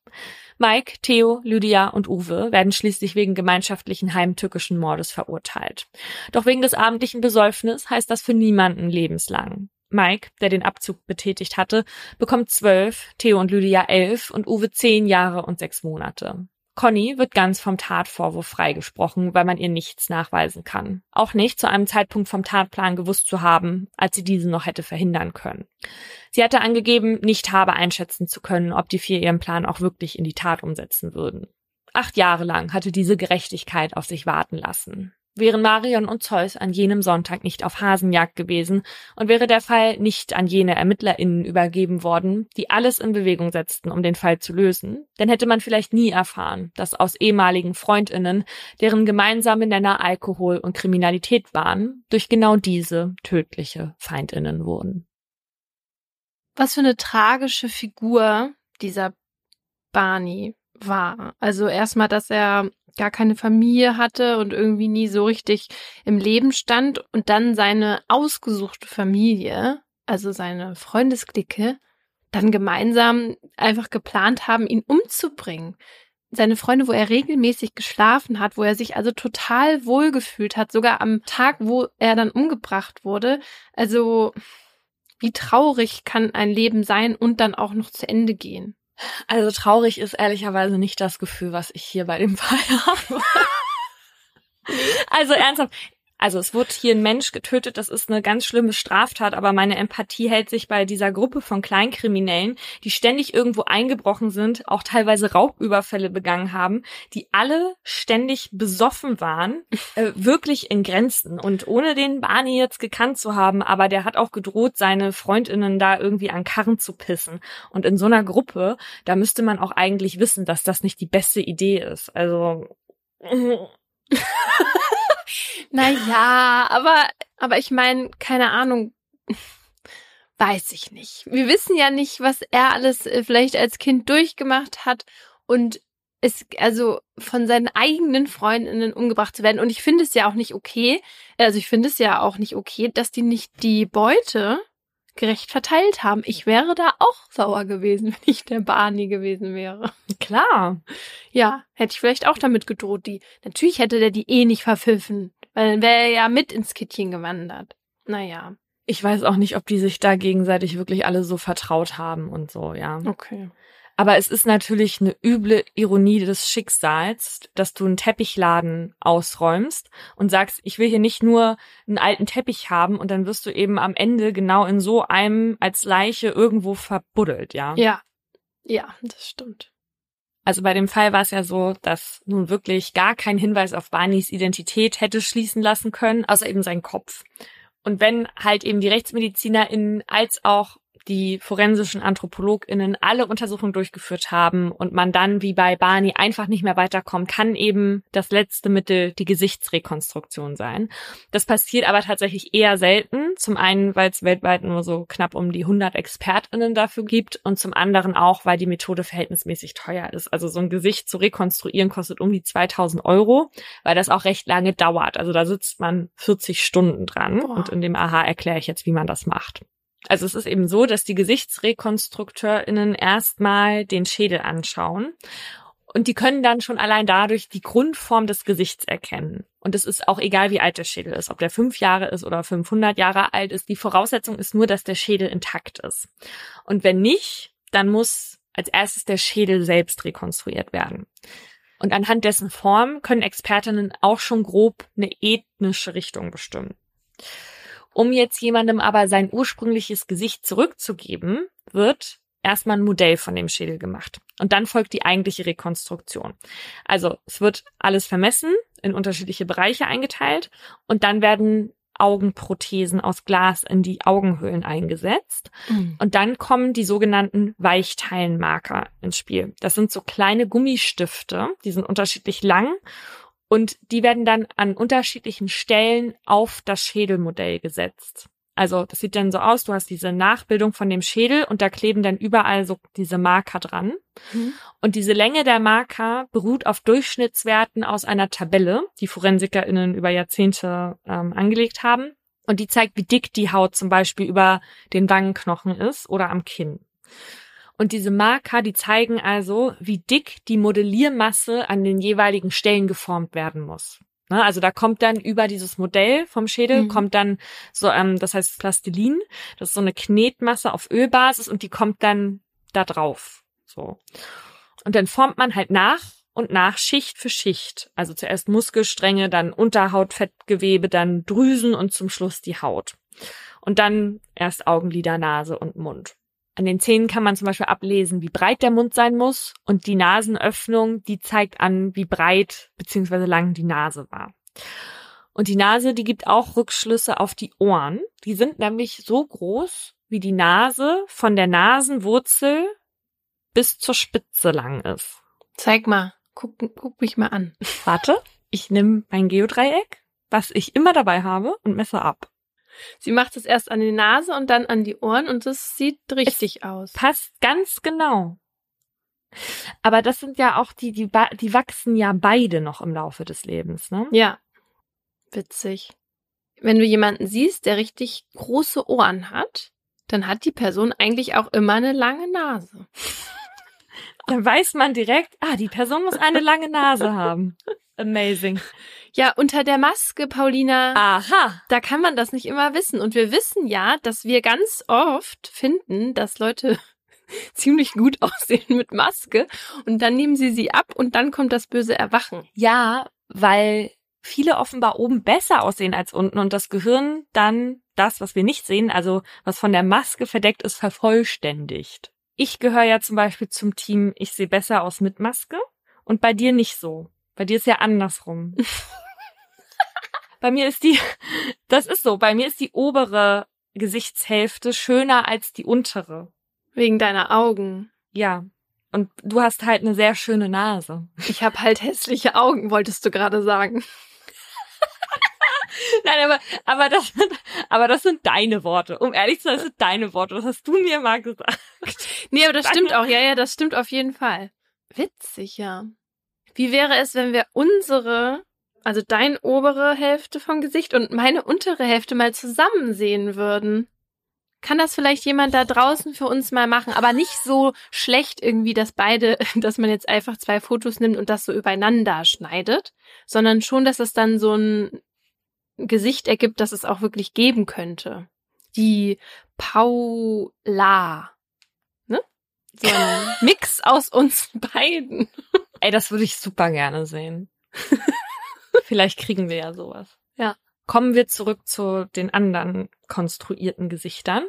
Mike, Theo, Lydia und Uwe werden schließlich wegen gemeinschaftlichen heimtückischen Mordes verurteilt. Doch wegen des abendlichen Besäufnis heißt das für niemanden lebenslang. Mike, der den Abzug betätigt hatte, bekommt zwölf, Theo und Lydia elf und Uwe zehn Jahre und sechs Monate. Conny wird ganz vom Tatvorwurf freigesprochen, weil man ihr nichts nachweisen kann. Auch nicht zu einem Zeitpunkt vom Tatplan gewusst zu haben, als sie diesen noch hätte verhindern können. Sie hatte angegeben, nicht habe einschätzen zu können, ob die vier ihren Plan auch wirklich in die Tat umsetzen würden. Acht Jahre lang hatte diese Gerechtigkeit auf sich warten lassen. Wären Marion und Zeus an jenem Sonntag nicht auf Hasenjagd gewesen und wäre der Fall nicht an jene ErmittlerInnen übergeben worden, die alles in Bewegung setzten, um den Fall zu lösen, dann hätte man vielleicht nie erfahren, dass aus ehemaligen FreundInnen, deren gemeinsame Nenner Alkohol und Kriminalität waren, durch genau diese tödliche FeindInnen wurden. Was für eine tragische Figur dieser Barney war. Also erstmal, dass er gar keine Familie hatte und irgendwie nie so richtig im Leben stand und dann seine ausgesuchte Familie, also seine Freundesklicke, dann gemeinsam einfach geplant haben, ihn umzubringen. Seine Freunde, wo er regelmäßig geschlafen hat, wo er sich also total wohlgefühlt hat, sogar am Tag, wo er dann umgebracht wurde. Also, wie traurig kann ein Leben sein und dann auch noch zu Ende gehen? Also traurig ist ehrlicherweise nicht das Gefühl, was ich hier bei dem Fall [laughs] habe. [laughs] also ernsthaft, also es wurde hier ein Mensch getötet, das ist eine ganz schlimme Straftat, aber meine Empathie hält sich bei dieser Gruppe von Kleinkriminellen, die ständig irgendwo eingebrochen sind, auch teilweise Raubüberfälle begangen haben, die alle ständig besoffen waren, äh, wirklich in Grenzen. Und ohne den Barney jetzt gekannt zu haben, aber der hat auch gedroht, seine Freundinnen da irgendwie an Karren zu pissen. Und in so einer Gruppe, da müsste man auch eigentlich wissen, dass das nicht die beste Idee ist. Also [laughs] [laughs] Naja, aber, aber ich meine, keine Ahnung, weiß ich nicht. Wir wissen ja nicht, was er alles äh, vielleicht als Kind durchgemacht hat und es, also von seinen eigenen Freundinnen umgebracht zu werden. Und ich finde es ja auch nicht okay, also ich finde es ja auch nicht okay, dass die nicht die Beute gerecht verteilt haben. Ich wäre da auch sauer gewesen, [laughs] wenn ich der Barney gewesen wäre. Klar. Ja, hätte ich vielleicht auch damit gedroht, die. Natürlich hätte der die eh nicht verpfiffen, weil dann wäre er ja mit ins Kittchen gewandert. Naja. Ich weiß auch nicht, ob die sich da gegenseitig wirklich alle so vertraut haben und so, ja. Okay. Aber es ist natürlich eine üble Ironie des Schicksals, dass du einen Teppichladen ausräumst und sagst, ich will hier nicht nur einen alten Teppich haben und dann wirst du eben am Ende genau in so einem als Leiche irgendwo verbuddelt, ja. Ja. Ja, das stimmt. Also bei dem Fall war es ja so, dass nun wirklich gar kein Hinweis auf Barneys Identität hätte schließen lassen können, außer eben sein Kopf. Und wenn halt eben die RechtsmedizinerInnen als auch die forensischen AnthropologInnen alle Untersuchungen durchgeführt haben und man dann wie bei Barney einfach nicht mehr weiterkommt, kann eben das letzte Mittel die Gesichtsrekonstruktion sein. Das passiert aber tatsächlich eher selten. Zum einen, weil es weltweit nur so knapp um die 100 ExpertInnen dafür gibt und zum anderen auch, weil die Methode verhältnismäßig teuer ist. Also so ein Gesicht zu rekonstruieren kostet um die 2000 Euro, weil das auch recht lange dauert. Also da sitzt man 40 Stunden dran Boah. und in dem Aha erkläre ich jetzt, wie man das macht. Also es ist eben so, dass die GesichtsrekonstrukteurInnen erstmal den Schädel anschauen und die können dann schon allein dadurch die Grundform des Gesichts erkennen. Und es ist auch egal, wie alt der Schädel ist, ob der fünf Jahre ist oder 500 Jahre alt ist. Die Voraussetzung ist nur, dass der Schädel intakt ist. Und wenn nicht, dann muss als erstes der Schädel selbst rekonstruiert werden. Und anhand dessen Form können Expertinnen auch schon grob eine ethnische Richtung bestimmen. Um jetzt jemandem aber sein ursprüngliches Gesicht zurückzugeben, wird erstmal ein Modell von dem Schädel gemacht. Und dann folgt die eigentliche Rekonstruktion. Also es wird alles vermessen, in unterschiedliche Bereiche eingeteilt und dann werden Augenprothesen aus Glas in die Augenhöhlen eingesetzt. Mhm. Und dann kommen die sogenannten Weichteilenmarker ins Spiel. Das sind so kleine Gummistifte, die sind unterschiedlich lang und die werden dann an unterschiedlichen Stellen auf das Schädelmodell gesetzt. Also das sieht dann so aus, du hast diese Nachbildung von dem Schädel und da kleben dann überall so diese Marker dran. Mhm. Und diese Länge der Marker beruht auf Durchschnittswerten aus einer Tabelle, die ForensikerInnen über Jahrzehnte ähm, angelegt haben. Und die zeigt, wie dick die Haut zum Beispiel über den Wangenknochen ist oder am Kinn. Und diese Marker, die zeigen also, wie dick die Modelliermasse an den jeweiligen Stellen geformt werden muss. Ne, also da kommt dann über dieses Modell vom Schädel, mhm. kommt dann so, ähm, das heißt Plastilin, das ist so eine Knetmasse auf Ölbasis und die kommt dann da drauf. So. Und dann formt man halt nach und nach Schicht für Schicht. Also zuerst Muskelstränge, dann Unterhautfettgewebe, dann Drüsen und zum Schluss die Haut. Und dann erst Augenlider, Nase und Mund. An den Zähnen kann man zum Beispiel ablesen, wie breit der Mund sein muss und die Nasenöffnung, die zeigt an, wie breit bzw. lang die Nase war. Und die Nase, die gibt auch Rückschlüsse auf die Ohren. Die sind nämlich so groß, wie die Nase von der Nasenwurzel bis zur Spitze lang ist. Zeig mal, guck, guck mich mal an. Warte, ich nehme mein Geodreieck, was ich immer dabei habe, und messe ab. Sie macht es erst an die Nase und dann an die Ohren und das sieht richtig es aus. Passt ganz genau. Aber das sind ja auch die, die, die wachsen ja beide noch im Laufe des Lebens, ne? Ja. Witzig. Wenn du jemanden siehst, der richtig große Ohren hat, dann hat die Person eigentlich auch immer eine lange Nase. Dann weiß man direkt, ah, die Person muss eine lange Nase haben. Amazing. Ja, unter der Maske, Paulina. Aha. Da kann man das nicht immer wissen. Und wir wissen ja, dass wir ganz oft finden, dass Leute [laughs] ziemlich gut aussehen mit Maske und dann nehmen sie sie ab und dann kommt das böse Erwachen. Ja, weil viele offenbar oben besser aussehen als unten und das Gehirn dann das, was wir nicht sehen, also was von der Maske verdeckt ist, vervollständigt. Ich gehöre ja zum Beispiel zum Team, ich sehe besser aus mit Maske und bei dir nicht so. Bei dir ist ja andersrum. [laughs] bei mir ist die, das ist so, bei mir ist die obere Gesichtshälfte schöner als die untere. Wegen deiner Augen. Ja. Und du hast halt eine sehr schöne Nase. Ich habe halt hässliche Augen, wolltest du gerade sagen. [laughs] Nein, aber, aber das sind, aber das sind deine Worte. Um ehrlich zu sein, das sind deine Worte. Das hast du mir mal gesagt. Nee, aber das deine. stimmt auch. Ja, ja, das stimmt auf jeden Fall. Witzig, ja. Wie wäre es, wenn wir unsere, also deine obere Hälfte vom Gesicht und meine untere Hälfte mal zusammen sehen würden? Kann das vielleicht jemand da draußen für uns mal machen, aber nicht so schlecht irgendwie, dass beide, [laughs] dass man jetzt einfach zwei Fotos nimmt und das so übereinander schneidet, sondern schon, dass es dann so ein Gesicht ergibt, das es auch wirklich geben könnte. Die Paula. Ne? So ein [laughs] Mix aus uns beiden. Ey, das würde ich super gerne sehen. [laughs] Vielleicht kriegen wir ja sowas. Ja. Kommen wir zurück zu den anderen konstruierten Gesichtern.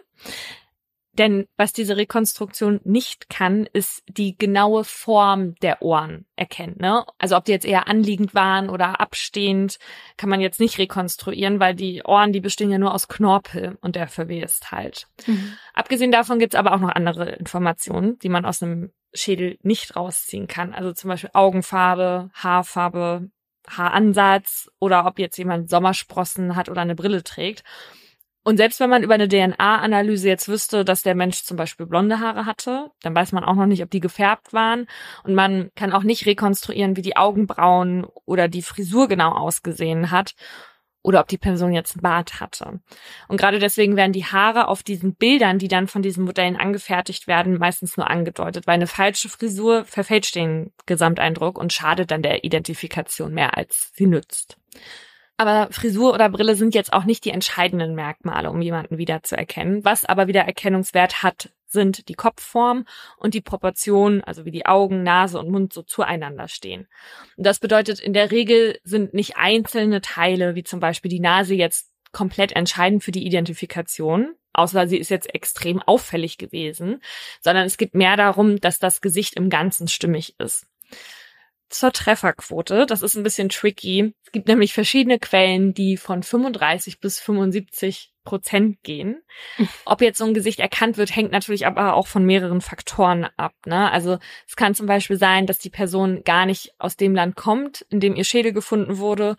Denn was diese Rekonstruktion nicht kann, ist die genaue Form der Ohren erkennen. Ne? Also ob die jetzt eher anliegend waren oder abstehend, kann man jetzt nicht rekonstruieren, weil die Ohren, die bestehen ja nur aus Knorpel und der verwest halt. Mhm. Abgesehen davon gibt's aber auch noch andere Informationen, die man aus einem Schädel nicht rausziehen kann. Also zum Beispiel Augenfarbe, Haarfarbe, Haaransatz oder ob jetzt jemand Sommersprossen hat oder eine Brille trägt. Und selbst wenn man über eine DNA-Analyse jetzt wüsste, dass der Mensch zum Beispiel blonde Haare hatte, dann weiß man auch noch nicht, ob die gefärbt waren. Und man kann auch nicht rekonstruieren, wie die Augenbrauen oder die Frisur genau ausgesehen hat. oder ob die Person jetzt einen Bart hatte. Und gerade deswegen werden die Haare auf diesen Bildern, die dann von diesen Modellen angefertigt werden, meistens nur angedeutet, weil eine falsche Frisur verfälscht den Gesamteindruck und schadet dann der Identifikation mehr, als sie nützt. Aber Frisur oder Brille sind jetzt auch nicht die entscheidenden Merkmale, um jemanden wiederzuerkennen. Was aber wieder Erkennungswert hat, sind die Kopfform und die Proportionen, also wie die Augen, Nase und Mund so zueinander stehen. Und das bedeutet, in der Regel sind nicht einzelne Teile, wie zum Beispiel die Nase jetzt komplett entscheidend für die Identifikation, außer sie ist jetzt extrem auffällig gewesen, sondern es geht mehr darum, dass das Gesicht im Ganzen stimmig ist zur Trefferquote. Das ist ein bisschen tricky. Es gibt nämlich verschiedene Quellen, die von 35 bis 75 Prozent gehen. [laughs] Ob jetzt so ein Gesicht erkannt wird, hängt natürlich aber auch von mehreren Faktoren ab. Ne? Also es kann zum Beispiel sein, dass die Person gar nicht aus dem Land kommt, in dem ihr Schädel gefunden wurde,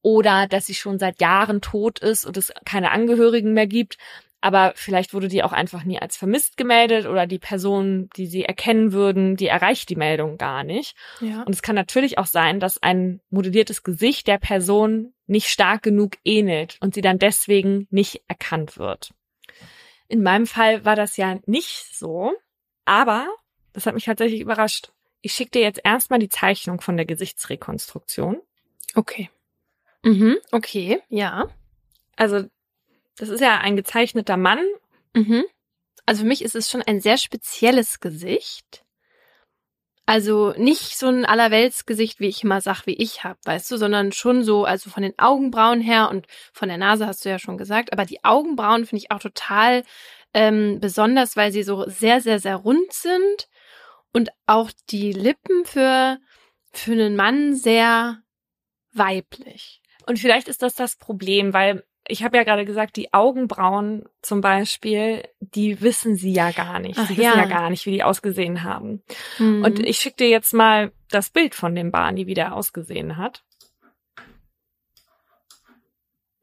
oder dass sie schon seit Jahren tot ist und es keine Angehörigen mehr gibt aber vielleicht wurde die auch einfach nie als vermisst gemeldet oder die Person, die sie erkennen würden, die erreicht die Meldung gar nicht. Ja. Und es kann natürlich auch sein, dass ein modelliertes Gesicht der Person nicht stark genug ähnelt und sie dann deswegen nicht erkannt wird. In meinem Fall war das ja nicht so, aber das hat mich tatsächlich überrascht. Ich schicke dir jetzt erstmal die Zeichnung von der Gesichtsrekonstruktion. Okay. Mhm, okay, ja. Also das ist ja ein gezeichneter Mann. Mhm. Also für mich ist es schon ein sehr spezielles Gesicht. Also nicht so ein Allerweltsgesicht, wie ich immer sag, wie ich hab, weißt du, sondern schon so, also von den Augenbrauen her und von der Nase hast du ja schon gesagt, aber die Augenbrauen finde ich auch total ähm, besonders, weil sie so sehr, sehr, sehr rund sind und auch die Lippen für, für einen Mann sehr weiblich. Und vielleicht ist das das Problem, weil ich habe ja gerade gesagt, die Augenbrauen zum Beispiel, die wissen sie ja gar nicht. Ach, sie wissen ja. ja. gar nicht, wie die ausgesehen haben. Mhm. Und ich schicke dir jetzt mal das Bild von dem Barney, wie der ausgesehen hat.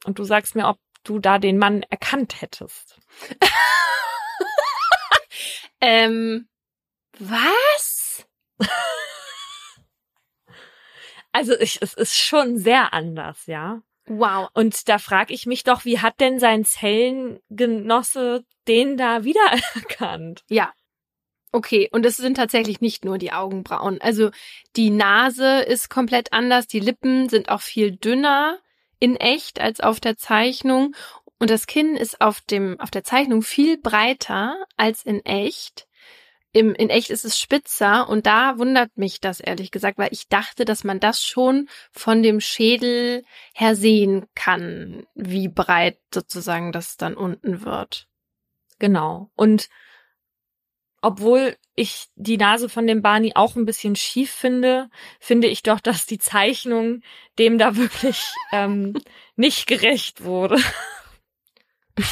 Und du sagst mir, ob du da den Mann erkannt hättest. [laughs] ähm, was? also ich, es ist schon sehr anders, ja. Wow. Und da frage ich mich doch, wie hat denn sein Zellengenosse den da wiedererkannt? Ja. Okay, und es sind tatsächlich nicht nur die Augenbrauen. Also die Nase ist komplett anders, die Lippen sind auch viel dünner in echt als auf der Zeichnung und das Kinn ist auf dem auf der Zeichnung viel breiter als in echt im, in echt ist es spitzer und da wundert mich das ehrlich gesagt, weil ich dachte, dass man das schon von dem Schädel her sehen kann, wie breit sozusagen das dann unten wird. Genau. Und obwohl ich die Nase von dem Barney auch ein bisschen schief finde, finde ich doch, dass die Zeichnung dem da wirklich ähm, [laughs] nicht gerecht wurde. [laughs]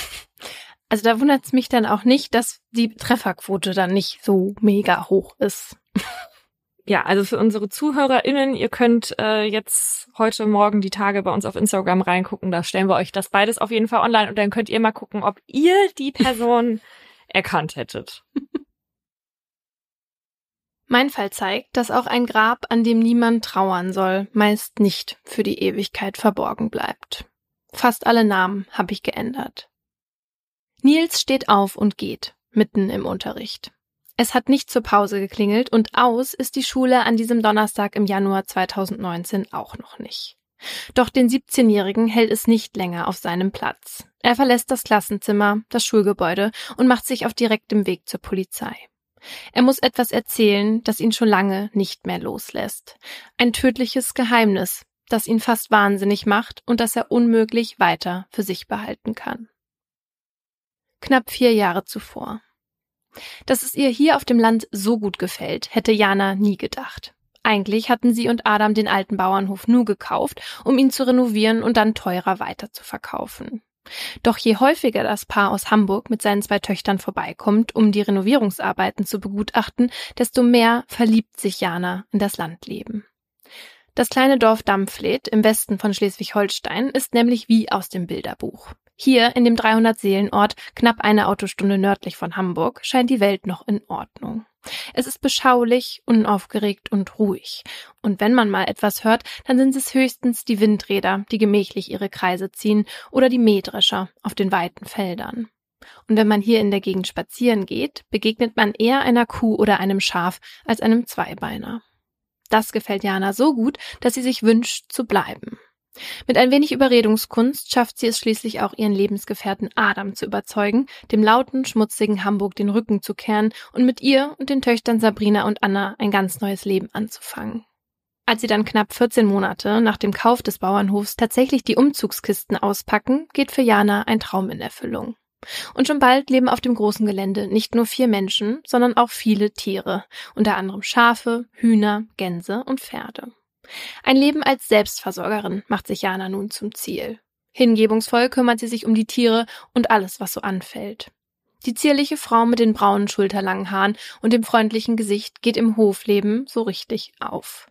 Also da wundert es mich dann auch nicht, dass die Trefferquote dann nicht so mega hoch ist. Ja, also für unsere ZuhörerInnen, ihr könnt äh, jetzt heute Morgen die Tage bei uns auf Instagram reingucken. Da stellen wir euch das beides auf jeden Fall online und dann könnt ihr mal gucken, ob ihr die Person [laughs] erkannt hättet. Mein Fall zeigt, dass auch ein Grab, an dem niemand trauern soll, meist nicht für die Ewigkeit verborgen bleibt. Fast alle Namen habe ich geändert. Nils steht auf und geht, mitten im Unterricht. Es hat nicht zur Pause geklingelt und aus ist die Schule an diesem Donnerstag im Januar 2019 auch noch nicht. Doch den 17-Jährigen hält es nicht länger auf seinem Platz. Er verlässt das Klassenzimmer, das Schulgebäude und macht sich auf direktem Weg zur Polizei. Er muss etwas erzählen, das ihn schon lange nicht mehr loslässt. Ein tödliches Geheimnis, das ihn fast wahnsinnig macht und das er unmöglich weiter für sich behalten kann knapp vier Jahre zuvor. Dass es ihr hier auf dem Land so gut gefällt, hätte Jana nie gedacht. Eigentlich hatten sie und Adam den alten Bauernhof nur gekauft, um ihn zu renovieren und dann teurer weiter zu verkaufen. Doch je häufiger das Paar aus Hamburg mit seinen zwei Töchtern vorbeikommt, um die Renovierungsarbeiten zu begutachten, desto mehr verliebt sich Jana in das Landleben. Das kleine Dorf Dampfleth im Westen von Schleswig-Holstein ist nämlich wie aus dem Bilderbuch. Hier in dem 300 Seelenort, knapp eine Autostunde nördlich von Hamburg, scheint die Welt noch in Ordnung. Es ist beschaulich, unaufgeregt und ruhig. Und wenn man mal etwas hört, dann sind es höchstens die Windräder, die gemächlich ihre Kreise ziehen, oder die Mähdrescher auf den weiten Feldern. Und wenn man hier in der Gegend spazieren geht, begegnet man eher einer Kuh oder einem Schaf als einem Zweibeiner. Das gefällt Jana so gut, dass sie sich wünscht zu bleiben. Mit ein wenig Überredungskunst schafft sie es schließlich auch ihren Lebensgefährten Adam zu überzeugen, dem lauten, schmutzigen Hamburg den Rücken zu kehren und mit ihr und den Töchtern Sabrina und Anna ein ganz neues Leben anzufangen. Als sie dann knapp 14 Monate nach dem Kauf des Bauernhofs tatsächlich die Umzugskisten auspacken, geht für Jana ein Traum in Erfüllung. Und schon bald leben auf dem großen Gelände nicht nur vier Menschen, sondern auch viele Tiere, unter anderem Schafe, Hühner, Gänse und Pferde. Ein Leben als Selbstversorgerin macht sich Jana nun zum Ziel. Hingebungsvoll kümmert sie sich um die Tiere und alles, was so anfällt. Die zierliche Frau mit den braunen schulterlangen Haaren und dem freundlichen Gesicht geht im Hofleben so richtig auf.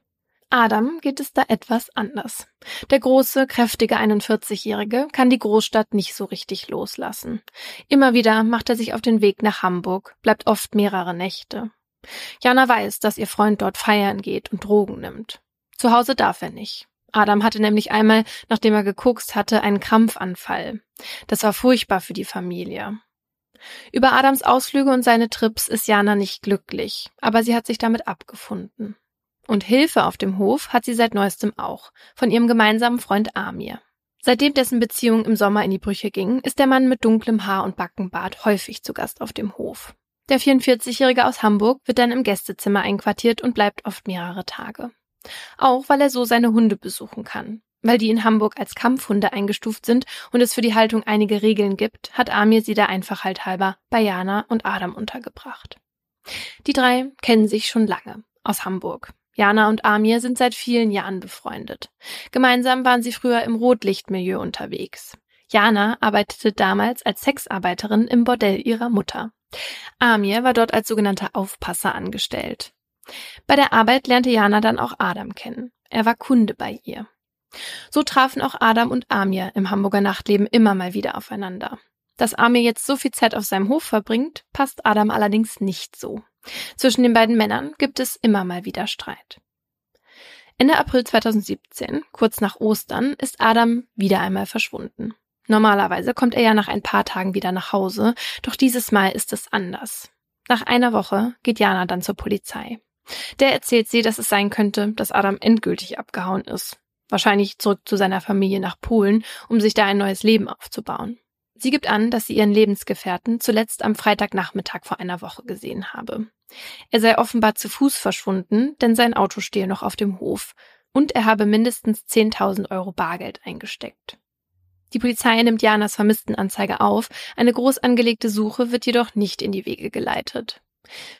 Adam geht es da etwas anders. Der große, kräftige 41-Jährige kann die Großstadt nicht so richtig loslassen. Immer wieder macht er sich auf den Weg nach Hamburg, bleibt oft mehrere Nächte. Jana weiß, dass ihr Freund dort feiern geht und Drogen nimmt. Zu Hause darf er nicht. Adam hatte nämlich einmal, nachdem er gekokst hatte, einen Krampfanfall. Das war furchtbar für die Familie. Über Adams Ausflüge und seine Trips ist Jana nicht glücklich, aber sie hat sich damit abgefunden. Und Hilfe auf dem Hof hat sie seit neuestem auch, von ihrem gemeinsamen Freund Amir. Seitdem dessen Beziehung im Sommer in die Brüche ging, ist der Mann mit dunklem Haar und Backenbart häufig zu Gast auf dem Hof. Der 44-Jährige aus Hamburg wird dann im Gästezimmer einquartiert und bleibt oft mehrere Tage. Auch weil er so seine Hunde besuchen kann. Weil die in Hamburg als Kampfhunde eingestuft sind und es für die Haltung einige Regeln gibt, hat Amir sie der Einfachheit halber bei Jana und Adam untergebracht. Die drei kennen sich schon lange aus Hamburg. Jana und Amir sind seit vielen Jahren befreundet. Gemeinsam waren sie früher im Rotlichtmilieu unterwegs. Jana arbeitete damals als Sexarbeiterin im Bordell ihrer Mutter. Amir war dort als sogenannter Aufpasser angestellt. Bei der Arbeit lernte Jana dann auch Adam kennen. Er war Kunde bei ihr. So trafen auch Adam und Amir im Hamburger Nachtleben immer mal wieder aufeinander. Dass Amir jetzt so viel Zeit auf seinem Hof verbringt, passt Adam allerdings nicht so. Zwischen den beiden Männern gibt es immer mal wieder Streit. Ende April 2017, kurz nach Ostern, ist Adam wieder einmal verschwunden. Normalerweise kommt er ja nach ein paar Tagen wieder nach Hause, doch dieses Mal ist es anders. Nach einer Woche geht Jana dann zur Polizei. Der erzählt sie, dass es sein könnte, dass Adam endgültig abgehauen ist. Wahrscheinlich zurück zu seiner Familie nach Polen, um sich da ein neues Leben aufzubauen. Sie gibt an, dass sie ihren Lebensgefährten zuletzt am Freitagnachmittag vor einer Woche gesehen habe. Er sei offenbar zu Fuß verschwunden, denn sein Auto stehe noch auf dem Hof und er habe mindestens 10.000 Euro Bargeld eingesteckt. Die Polizei nimmt Janas Vermisstenanzeige auf, eine groß angelegte Suche wird jedoch nicht in die Wege geleitet.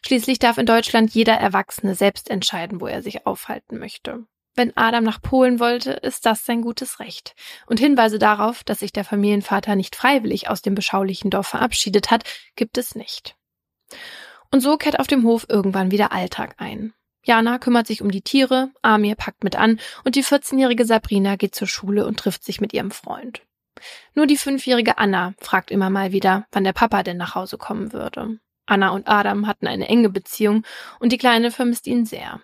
Schließlich darf in Deutschland jeder Erwachsene selbst entscheiden, wo er sich aufhalten möchte. Wenn Adam nach Polen wollte, ist das sein gutes Recht. Und Hinweise darauf, dass sich der Familienvater nicht freiwillig aus dem beschaulichen Dorf verabschiedet hat, gibt es nicht. Und so kehrt auf dem Hof irgendwann wieder Alltag ein. Jana kümmert sich um die Tiere, Amir packt mit an und die 14-jährige Sabrina geht zur Schule und trifft sich mit ihrem Freund. Nur die fünfjährige Anna fragt immer mal wieder, wann der Papa denn nach Hause kommen würde. Anna und Adam hatten eine enge Beziehung und die Kleine vermisst ihn sehr.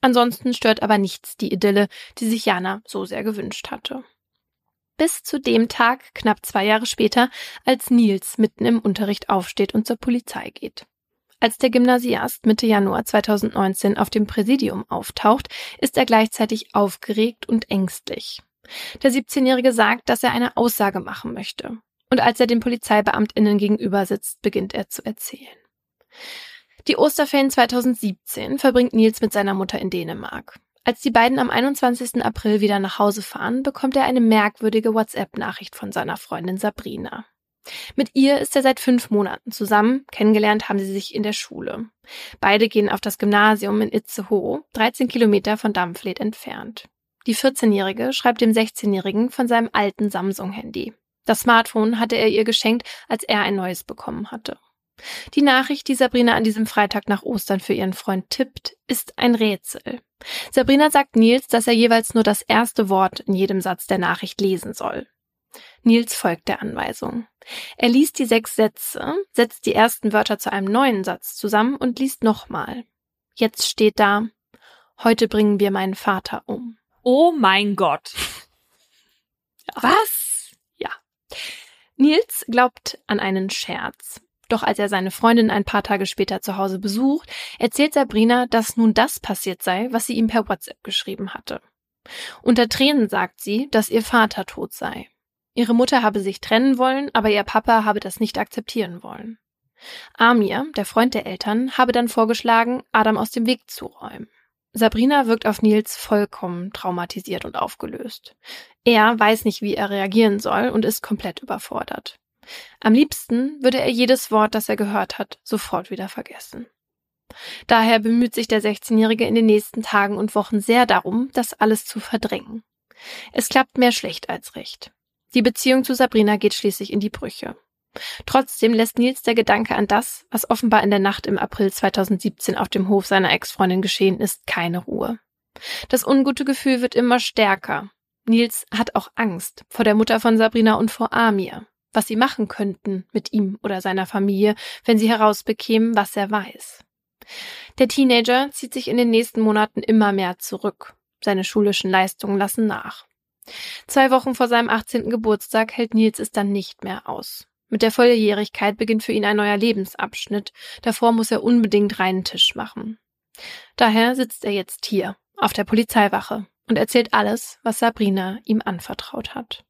Ansonsten stört aber nichts die Idylle, die sich Jana so sehr gewünscht hatte. Bis zu dem Tag, knapp zwei Jahre später, als Nils mitten im Unterricht aufsteht und zur Polizei geht. Als der Gymnasiast Mitte Januar 2019 auf dem Präsidium auftaucht, ist er gleichzeitig aufgeregt und ängstlich. Der 17-Jährige sagt, dass er eine Aussage machen möchte. Und als er den Polizeibeamtinnen gegenüber sitzt, beginnt er zu erzählen. Die Osterferien 2017 verbringt Nils mit seiner Mutter in Dänemark. Als die beiden am 21. April wieder nach Hause fahren, bekommt er eine merkwürdige WhatsApp-Nachricht von seiner Freundin Sabrina. Mit ihr ist er seit fünf Monaten zusammen, kennengelernt haben sie sich in der Schule. Beide gehen auf das Gymnasium in Itzehoe, 13 Kilometer von Dampfled entfernt. Die 14-Jährige schreibt dem 16-Jährigen von seinem alten Samsung-Handy. Das Smartphone hatte er ihr geschenkt, als er ein neues bekommen hatte. Die Nachricht, die Sabrina an diesem Freitag nach Ostern für ihren Freund tippt, ist ein Rätsel. Sabrina sagt Nils, dass er jeweils nur das erste Wort in jedem Satz der Nachricht lesen soll. Nils folgt der Anweisung. Er liest die sechs Sätze, setzt die ersten Wörter zu einem neuen Satz zusammen und liest nochmal. Jetzt steht da, heute bringen wir meinen Vater um. Oh mein Gott. Was? Nils glaubt an einen Scherz. Doch als er seine Freundin ein paar Tage später zu Hause besucht, erzählt Sabrina, dass nun das passiert sei, was sie ihm per WhatsApp geschrieben hatte. Unter Tränen sagt sie, dass ihr Vater tot sei. Ihre Mutter habe sich trennen wollen, aber ihr Papa habe das nicht akzeptieren wollen. Amir, der Freund der Eltern, habe dann vorgeschlagen, Adam aus dem Weg zu räumen. Sabrina wirkt auf Nils vollkommen traumatisiert und aufgelöst. Er weiß nicht, wie er reagieren soll und ist komplett überfordert. Am liebsten würde er jedes Wort, das er gehört hat, sofort wieder vergessen. Daher bemüht sich der 16-Jährige in den nächsten Tagen und Wochen sehr darum, das alles zu verdrängen. Es klappt mehr schlecht als recht. Die Beziehung zu Sabrina geht schließlich in die Brüche. Trotzdem lässt Nils der Gedanke an das, was offenbar in der Nacht im April 2017 auf dem Hof seiner Ex-Freundin geschehen ist, keine Ruhe. Das ungute Gefühl wird immer stärker. Nils hat auch Angst vor der Mutter von Sabrina und vor Amir, was sie machen könnten mit ihm oder seiner Familie, wenn sie herausbekämen, was er weiß. Der Teenager zieht sich in den nächsten Monaten immer mehr zurück. Seine schulischen Leistungen lassen nach. Zwei Wochen vor seinem 18. Geburtstag hält Nils es dann nicht mehr aus. Mit der Volljährigkeit beginnt für ihn ein neuer Lebensabschnitt. Davor muss er unbedingt reinen Tisch machen. Daher sitzt er jetzt hier, auf der Polizeiwache, und erzählt alles, was Sabrina ihm anvertraut hat.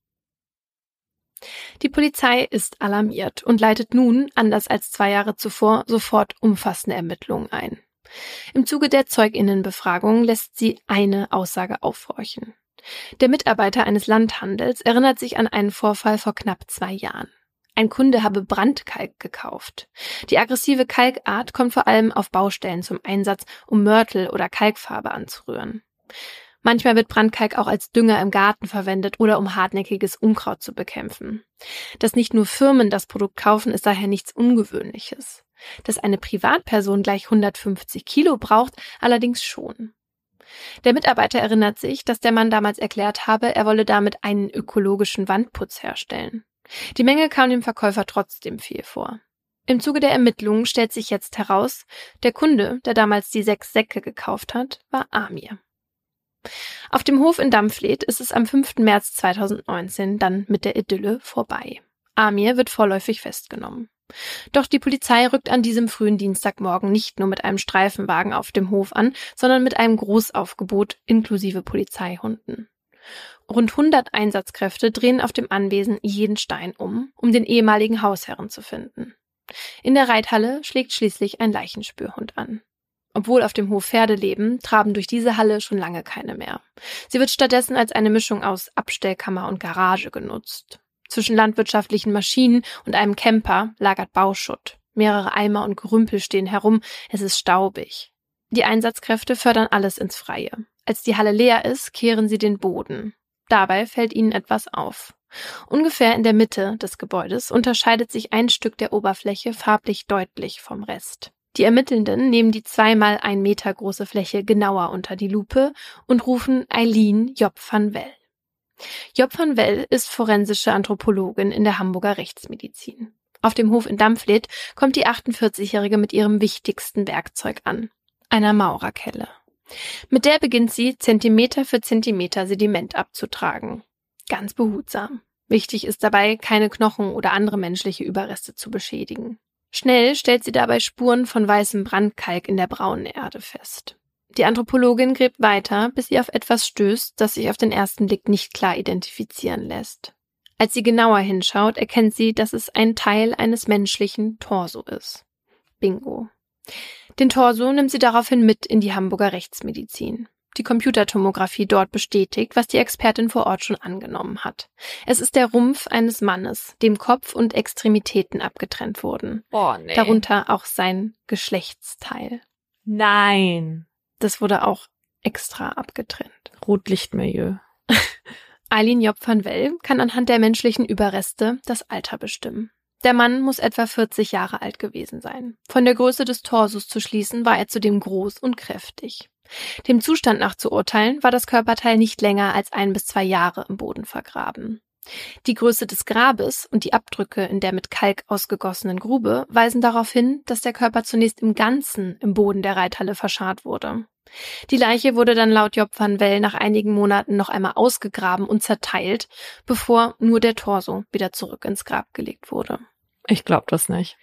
Die Polizei ist alarmiert und leitet nun, anders als zwei Jahre zuvor, sofort umfassende Ermittlungen ein. Im Zuge der Zeuginnenbefragung lässt sie eine Aussage aufhorchen. Der Mitarbeiter eines Landhandels erinnert sich an einen Vorfall vor knapp zwei Jahren. Ein Kunde habe Brandkalk gekauft. Die aggressive Kalkart kommt vor allem auf Baustellen zum Einsatz, um Mörtel oder Kalkfarbe anzurühren. Manchmal wird Brandkalk auch als Dünger im Garten verwendet oder um hartnäckiges Unkraut zu bekämpfen. Dass nicht nur Firmen das Produkt kaufen, ist daher nichts Ungewöhnliches. Dass eine Privatperson gleich 150 Kilo braucht, allerdings schon. Der Mitarbeiter erinnert sich, dass der Mann damals erklärt habe, er wolle damit einen ökologischen Wandputz herstellen. Die Menge kam dem Verkäufer trotzdem viel vor. Im Zuge der Ermittlungen stellt sich jetzt heraus, der Kunde, der damals die sechs Säcke gekauft hat, war Amir. Auf dem Hof in Dampfleth ist es am 5. März 2019 dann mit der Idylle vorbei. Amir wird vorläufig festgenommen. Doch die Polizei rückt an diesem frühen Dienstagmorgen nicht nur mit einem Streifenwagen auf dem Hof an, sondern mit einem Großaufgebot inklusive Polizeihunden. Rund 100 Einsatzkräfte drehen auf dem Anwesen jeden Stein um, um den ehemaligen Hausherren zu finden. In der Reithalle schlägt schließlich ein Leichenspürhund an. Obwohl auf dem Hof Pferde leben, traben durch diese Halle schon lange keine mehr. Sie wird stattdessen als eine Mischung aus Abstellkammer und Garage genutzt. Zwischen landwirtschaftlichen Maschinen und einem Camper lagert Bauschutt. Mehrere Eimer und Gerümpel stehen herum, es ist staubig. Die Einsatzkräfte fördern alles ins Freie. Als die Halle leer ist, kehren sie den Boden. Dabei fällt ihnen etwas auf. Ungefähr in der Mitte des Gebäudes unterscheidet sich ein Stück der Oberfläche farblich deutlich vom Rest. Die Ermittelnden nehmen die zweimal ein Meter große Fläche genauer unter die Lupe und rufen Eileen Job van Well. Job van Well ist forensische Anthropologin in der Hamburger Rechtsmedizin. Auf dem Hof in Dampfleth kommt die 48-Jährige mit ihrem wichtigsten Werkzeug an, einer Maurerkelle. Mit der beginnt sie, Zentimeter für Zentimeter Sediment abzutragen. Ganz behutsam. Wichtig ist dabei, keine Knochen oder andere menschliche Überreste zu beschädigen. Schnell stellt sie dabei Spuren von weißem Brandkalk in der braunen Erde fest. Die Anthropologin gräbt weiter, bis sie auf etwas stößt, das sich auf den ersten Blick nicht klar identifizieren lässt. Als sie genauer hinschaut, erkennt sie, dass es ein Teil eines menschlichen Torso ist. Bingo. Den Torso nimmt sie daraufhin mit in die Hamburger Rechtsmedizin. Die Computertomographie dort bestätigt, was die Expertin vor Ort schon angenommen hat. Es ist der Rumpf eines Mannes, dem Kopf und Extremitäten abgetrennt wurden. Oh, nee. Darunter auch sein Geschlechtsteil. Nein. Das wurde auch extra abgetrennt. Rotlichtmilieu. [laughs] Eileen Job van Well kann anhand der menschlichen Überreste das Alter bestimmen. Der Mann muss etwa 40 Jahre alt gewesen sein. Von der Größe des Torsos zu schließen, war er zudem groß und kräftig. Dem Zustand nach zu urteilen, war das Körperteil nicht länger als ein bis zwei Jahre im Boden vergraben. Die Größe des Grabes und die Abdrücke in der mit Kalk ausgegossenen Grube weisen darauf hin, dass der Körper zunächst im Ganzen im Boden der Reithalle verscharrt wurde. Die Leiche wurde dann laut Job van Well nach einigen Monaten noch einmal ausgegraben und zerteilt, bevor nur der Torso wieder zurück ins Grab gelegt wurde. Ich glaube das nicht.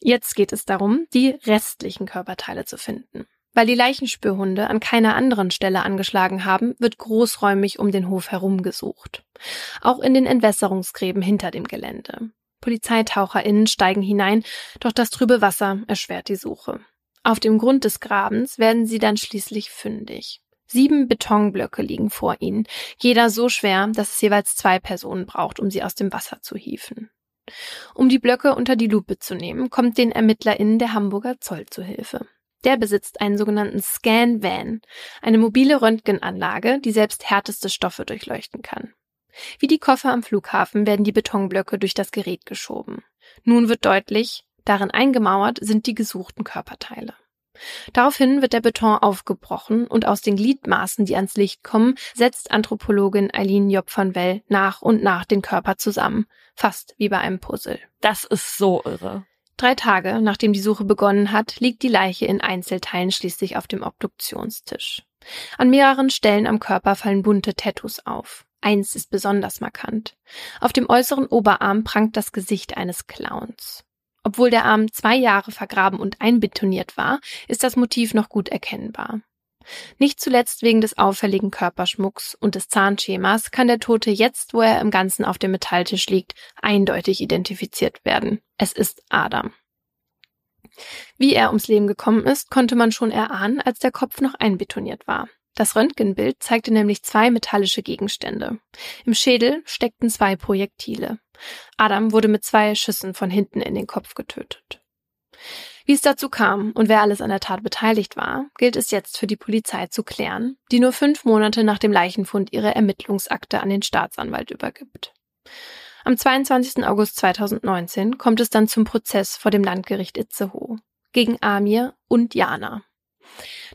Jetzt geht es darum, die restlichen Körperteile zu finden. Weil die Leichenspürhunde an keiner anderen Stelle angeschlagen haben, wird großräumig um den Hof herum gesucht. Auch in den Entwässerungsgräben hinter dem Gelände. PolizeitaucherInnen steigen hinein, doch das trübe Wasser erschwert die Suche. Auf dem Grund des Grabens werden sie dann schließlich fündig. Sieben Betonblöcke liegen vor ihnen, jeder so schwer, dass es jeweils zwei Personen braucht, um sie aus dem Wasser zu hieven. Um die Blöcke unter die Lupe zu nehmen, kommt den ErmittlerInnen der Hamburger Zoll zu Hilfe. Der besitzt einen sogenannten Scan-Van, eine mobile Röntgenanlage, die selbst härteste Stoffe durchleuchten kann. Wie die Koffer am Flughafen werden die Betonblöcke durch das Gerät geschoben. Nun wird deutlich, darin eingemauert sind die gesuchten Körperteile. Daraufhin wird der Beton aufgebrochen und aus den Gliedmaßen, die ans Licht kommen, setzt Anthropologin Eileen Job van Well nach und nach den Körper zusammen, fast wie bei einem Puzzle. Das ist so irre. Drei Tage, nachdem die Suche begonnen hat, liegt die Leiche in Einzelteilen schließlich auf dem Obduktionstisch. An mehreren Stellen am Körper fallen bunte Tattoos auf. Eins ist besonders markant. Auf dem äußeren Oberarm prangt das Gesicht eines Clowns. Obwohl der Arm zwei Jahre vergraben und einbetoniert war, ist das Motiv noch gut erkennbar. Nicht zuletzt wegen des auffälligen Körperschmucks und des Zahnschemas kann der Tote jetzt, wo er im Ganzen auf dem Metalltisch liegt, eindeutig identifiziert werden. Es ist Adam. Wie er ums Leben gekommen ist, konnte man schon erahnen, als der Kopf noch einbetoniert war. Das Röntgenbild zeigte nämlich zwei metallische Gegenstände. Im Schädel steckten zwei Projektile. Adam wurde mit zwei Schüssen von hinten in den Kopf getötet. Wie es dazu kam und wer alles an der Tat beteiligt war, gilt es jetzt für die Polizei zu klären, die nur fünf Monate nach dem Leichenfund ihre Ermittlungsakte an den Staatsanwalt übergibt. Am 22. August 2019 kommt es dann zum Prozess vor dem Landgericht Itzehoe gegen Amir und Jana.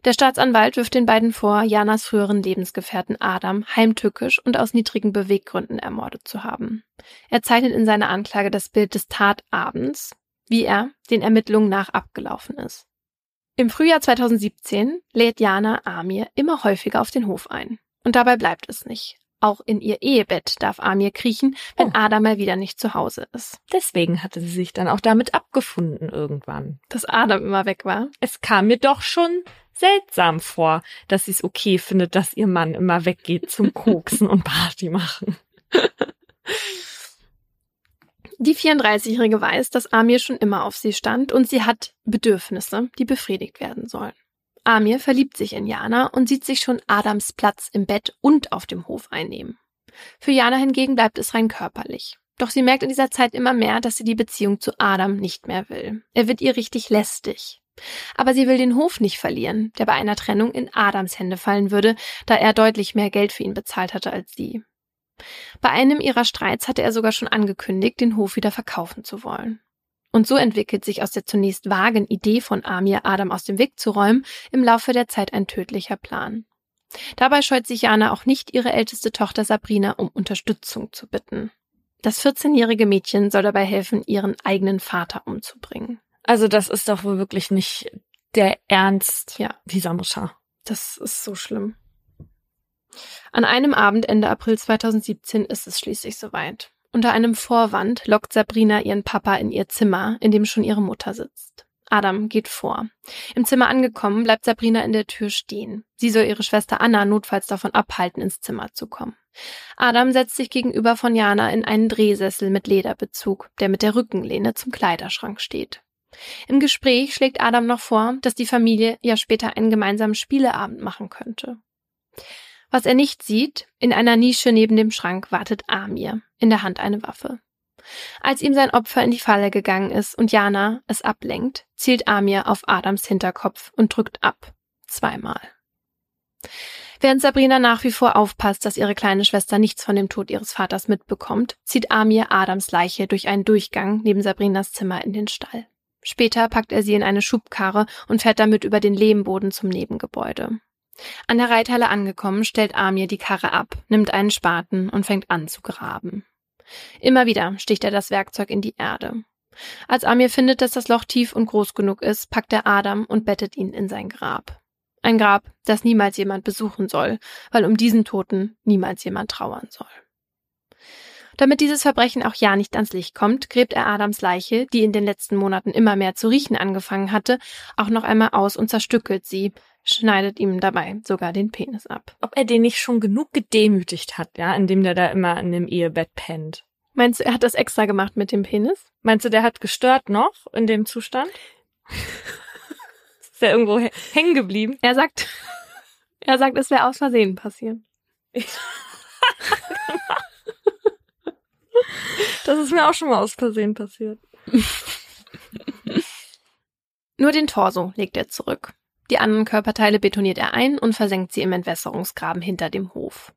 Der Staatsanwalt wirft den beiden vor, Janas früheren Lebensgefährten Adam heimtückisch und aus niedrigen Beweggründen ermordet zu haben. Er zeichnet in seiner Anklage das Bild des Tatabends, wie er den Ermittlungen nach abgelaufen ist. Im Frühjahr 2017 lädt Jana Amir immer häufiger auf den Hof ein. Und dabei bleibt es nicht. Auch in ihr Ehebett darf Amir kriechen, wenn oh. Adam mal wieder nicht zu Hause ist. Deswegen hatte sie sich dann auch damit abgefunden irgendwann. Dass Adam immer weg war. Es kam mir doch schon seltsam vor, dass sie es okay findet, dass ihr Mann immer weggeht zum [laughs] Koksen und Party machen. Die 34-Jährige weiß, dass Amir schon immer auf sie stand und sie hat Bedürfnisse, die befriedigt werden sollen. Amir verliebt sich in Jana und sieht sich schon Adams Platz im Bett und auf dem Hof einnehmen. Für Jana hingegen bleibt es rein körperlich. Doch sie merkt in dieser Zeit immer mehr, dass sie die Beziehung zu Adam nicht mehr will. Er wird ihr richtig lästig. Aber sie will den Hof nicht verlieren, der bei einer Trennung in Adams Hände fallen würde, da er deutlich mehr Geld für ihn bezahlt hatte als sie. Bei einem ihrer Streits hatte er sogar schon angekündigt, den Hof wieder verkaufen zu wollen. Und so entwickelt sich aus der zunächst vagen Idee von Amir, Adam aus dem Weg zu räumen, im Laufe der Zeit ein tödlicher Plan. Dabei scheut sich Jana auch nicht, ihre älteste Tochter Sabrina um Unterstützung zu bitten. Das 14-jährige Mädchen soll dabei helfen, ihren eigenen Vater umzubringen. Also das ist doch wohl wirklich nicht der Ernst ja. dieser Mutter. Das ist so schlimm. An einem Abend Ende April 2017 ist es schließlich soweit. Unter einem Vorwand lockt Sabrina ihren Papa in ihr Zimmer, in dem schon ihre Mutter sitzt. Adam geht vor. Im Zimmer angekommen, bleibt Sabrina in der Tür stehen. Sie soll ihre Schwester Anna notfalls davon abhalten, ins Zimmer zu kommen. Adam setzt sich gegenüber von Jana in einen Drehsessel mit Lederbezug, der mit der Rückenlehne zum Kleiderschrank steht. Im Gespräch schlägt Adam noch vor, dass die Familie ja später einen gemeinsamen Spieleabend machen könnte. Was er nicht sieht, in einer Nische neben dem Schrank wartet Amir, in der Hand eine Waffe. Als ihm sein Opfer in die Falle gegangen ist und Jana es ablenkt, zielt Amir auf Adams Hinterkopf und drückt ab. Zweimal. Während Sabrina nach wie vor aufpasst, dass ihre kleine Schwester nichts von dem Tod ihres Vaters mitbekommt, zieht Amir Adams Leiche durch einen Durchgang neben Sabrinas Zimmer in den Stall. Später packt er sie in eine Schubkarre und fährt damit über den Lehmboden zum Nebengebäude. An der Reithalle angekommen, stellt Amir die Karre ab, nimmt einen Spaten und fängt an zu graben. Immer wieder sticht er das Werkzeug in die Erde. Als Amir findet, dass das Loch tief und groß genug ist, packt er Adam und bettet ihn in sein Grab. Ein Grab, das niemals jemand besuchen soll, weil um diesen Toten niemals jemand trauern soll. Damit dieses Verbrechen auch ja nicht ans Licht kommt, gräbt er Adams Leiche, die in den letzten Monaten immer mehr zu riechen angefangen hatte, auch noch einmal aus und zerstückelt sie, schneidet ihm dabei sogar den Penis ab. Ob er den nicht schon genug gedemütigt hat, ja, indem der da immer in dem Ehebett pennt. Meinst du, er hat das extra gemacht mit dem Penis? Meinst du, der hat gestört noch in dem Zustand? [laughs] ist er irgendwo hängen geblieben? Er sagt, [laughs] er sagt, es wäre aus Versehen passiert. [laughs] das ist mir auch schon mal aus Versehen passiert. Nur den Torso legt er zurück. Die anderen Körperteile betoniert er ein und versenkt sie im Entwässerungsgraben hinter dem Hof.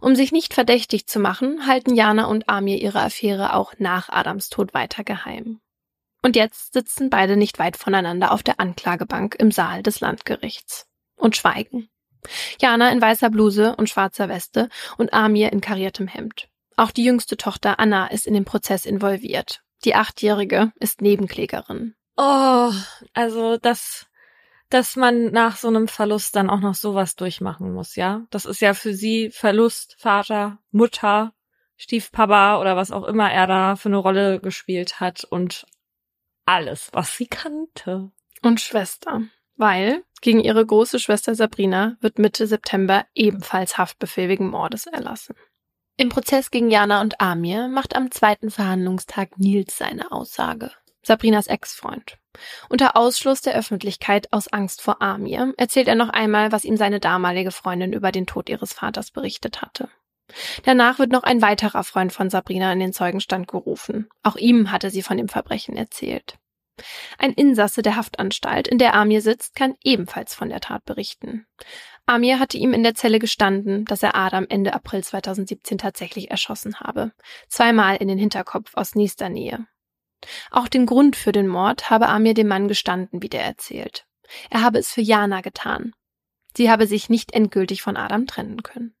Um sich nicht verdächtig zu machen, halten Jana und Amir ihre Affäre auch nach Adams Tod weiter geheim. Und jetzt sitzen beide nicht weit voneinander auf der Anklagebank im Saal des Landgerichts und schweigen. Jana in weißer Bluse und schwarzer Weste und Amir in kariertem Hemd. Auch die jüngste Tochter Anna ist in den Prozess involviert. Die achtjährige ist Nebenklägerin. Oh, also das dass man nach so einem Verlust dann auch noch sowas durchmachen muss, ja? Das ist ja für sie Verlust, Vater, Mutter, Stiefpapa oder was auch immer er da für eine Rolle gespielt hat und alles, was sie kannte. Und Schwester. Weil gegen ihre große Schwester Sabrina wird Mitte September ebenfalls Haftbefehl wegen Mordes erlassen. Im Prozess gegen Jana und Amir macht am zweiten Verhandlungstag Nils seine Aussage. Sabrinas Ex-Freund. Unter Ausschluss der Öffentlichkeit aus Angst vor Amir erzählt er noch einmal, was ihm seine damalige Freundin über den Tod ihres Vaters berichtet hatte. Danach wird noch ein weiterer Freund von Sabrina in den Zeugenstand gerufen. Auch ihm hatte sie von dem Verbrechen erzählt. Ein Insasse der Haftanstalt, in der Amir sitzt, kann ebenfalls von der Tat berichten. Amir hatte ihm in der Zelle gestanden, dass er Adam Ende April 2017 tatsächlich erschossen habe. Zweimal in den Hinterkopf aus nächster Nähe. Auch den Grund für den Mord habe Amir dem Mann gestanden, wie der erzählt. Er habe es für Jana getan. Sie habe sich nicht endgültig von Adam trennen können.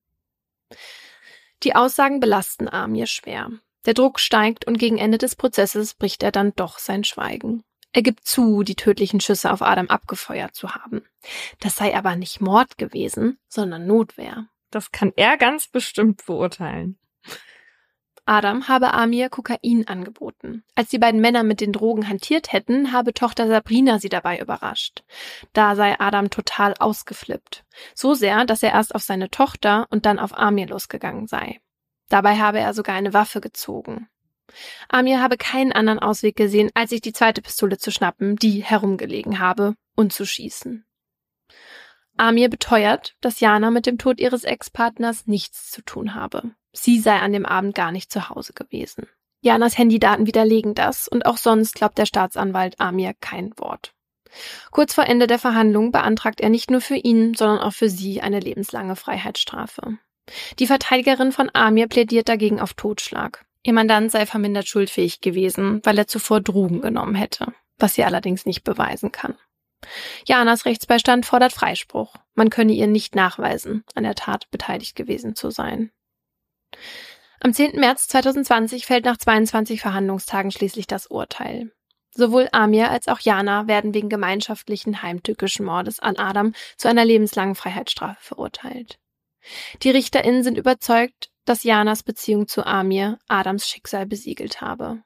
Die Aussagen belasten Amir schwer. Der Druck steigt und gegen Ende des Prozesses bricht er dann doch sein Schweigen. Er gibt zu, die tödlichen Schüsse auf Adam abgefeuert zu haben. Das sei aber nicht Mord gewesen, sondern Notwehr. Das kann er ganz bestimmt beurteilen. Adam habe Amir Kokain angeboten. Als die beiden Männer mit den Drogen hantiert hätten, habe Tochter Sabrina sie dabei überrascht. Da sei Adam total ausgeflippt. So sehr, dass er erst auf seine Tochter und dann auf Amir losgegangen sei. Dabei habe er sogar eine Waffe gezogen. Amir habe keinen anderen Ausweg gesehen, als sich die zweite Pistole zu schnappen, die herumgelegen habe, und zu schießen. Amir beteuert, dass Jana mit dem Tod ihres Ex-Partners nichts zu tun habe. Sie sei an dem Abend gar nicht zu Hause gewesen. Janas Handydaten widerlegen das und auch sonst glaubt der Staatsanwalt Amir kein Wort. Kurz vor Ende der Verhandlung beantragt er nicht nur für ihn, sondern auch für sie eine lebenslange Freiheitsstrafe. Die Verteidigerin von Amir plädiert dagegen auf Totschlag. Ihr Mandant sei vermindert schuldfähig gewesen, weil er zuvor Drogen genommen hätte, was sie allerdings nicht beweisen kann. Janas Rechtsbeistand fordert Freispruch. Man könne ihr nicht nachweisen, an der Tat beteiligt gewesen zu sein. Am 10. März 2020 fällt nach 22 Verhandlungstagen schließlich das Urteil. Sowohl Amir als auch Jana werden wegen gemeinschaftlichen heimtückischen Mordes an Adam zu einer lebenslangen Freiheitsstrafe verurteilt. Die RichterInnen sind überzeugt, dass Janas Beziehung zu Amir Adams Schicksal besiegelt habe.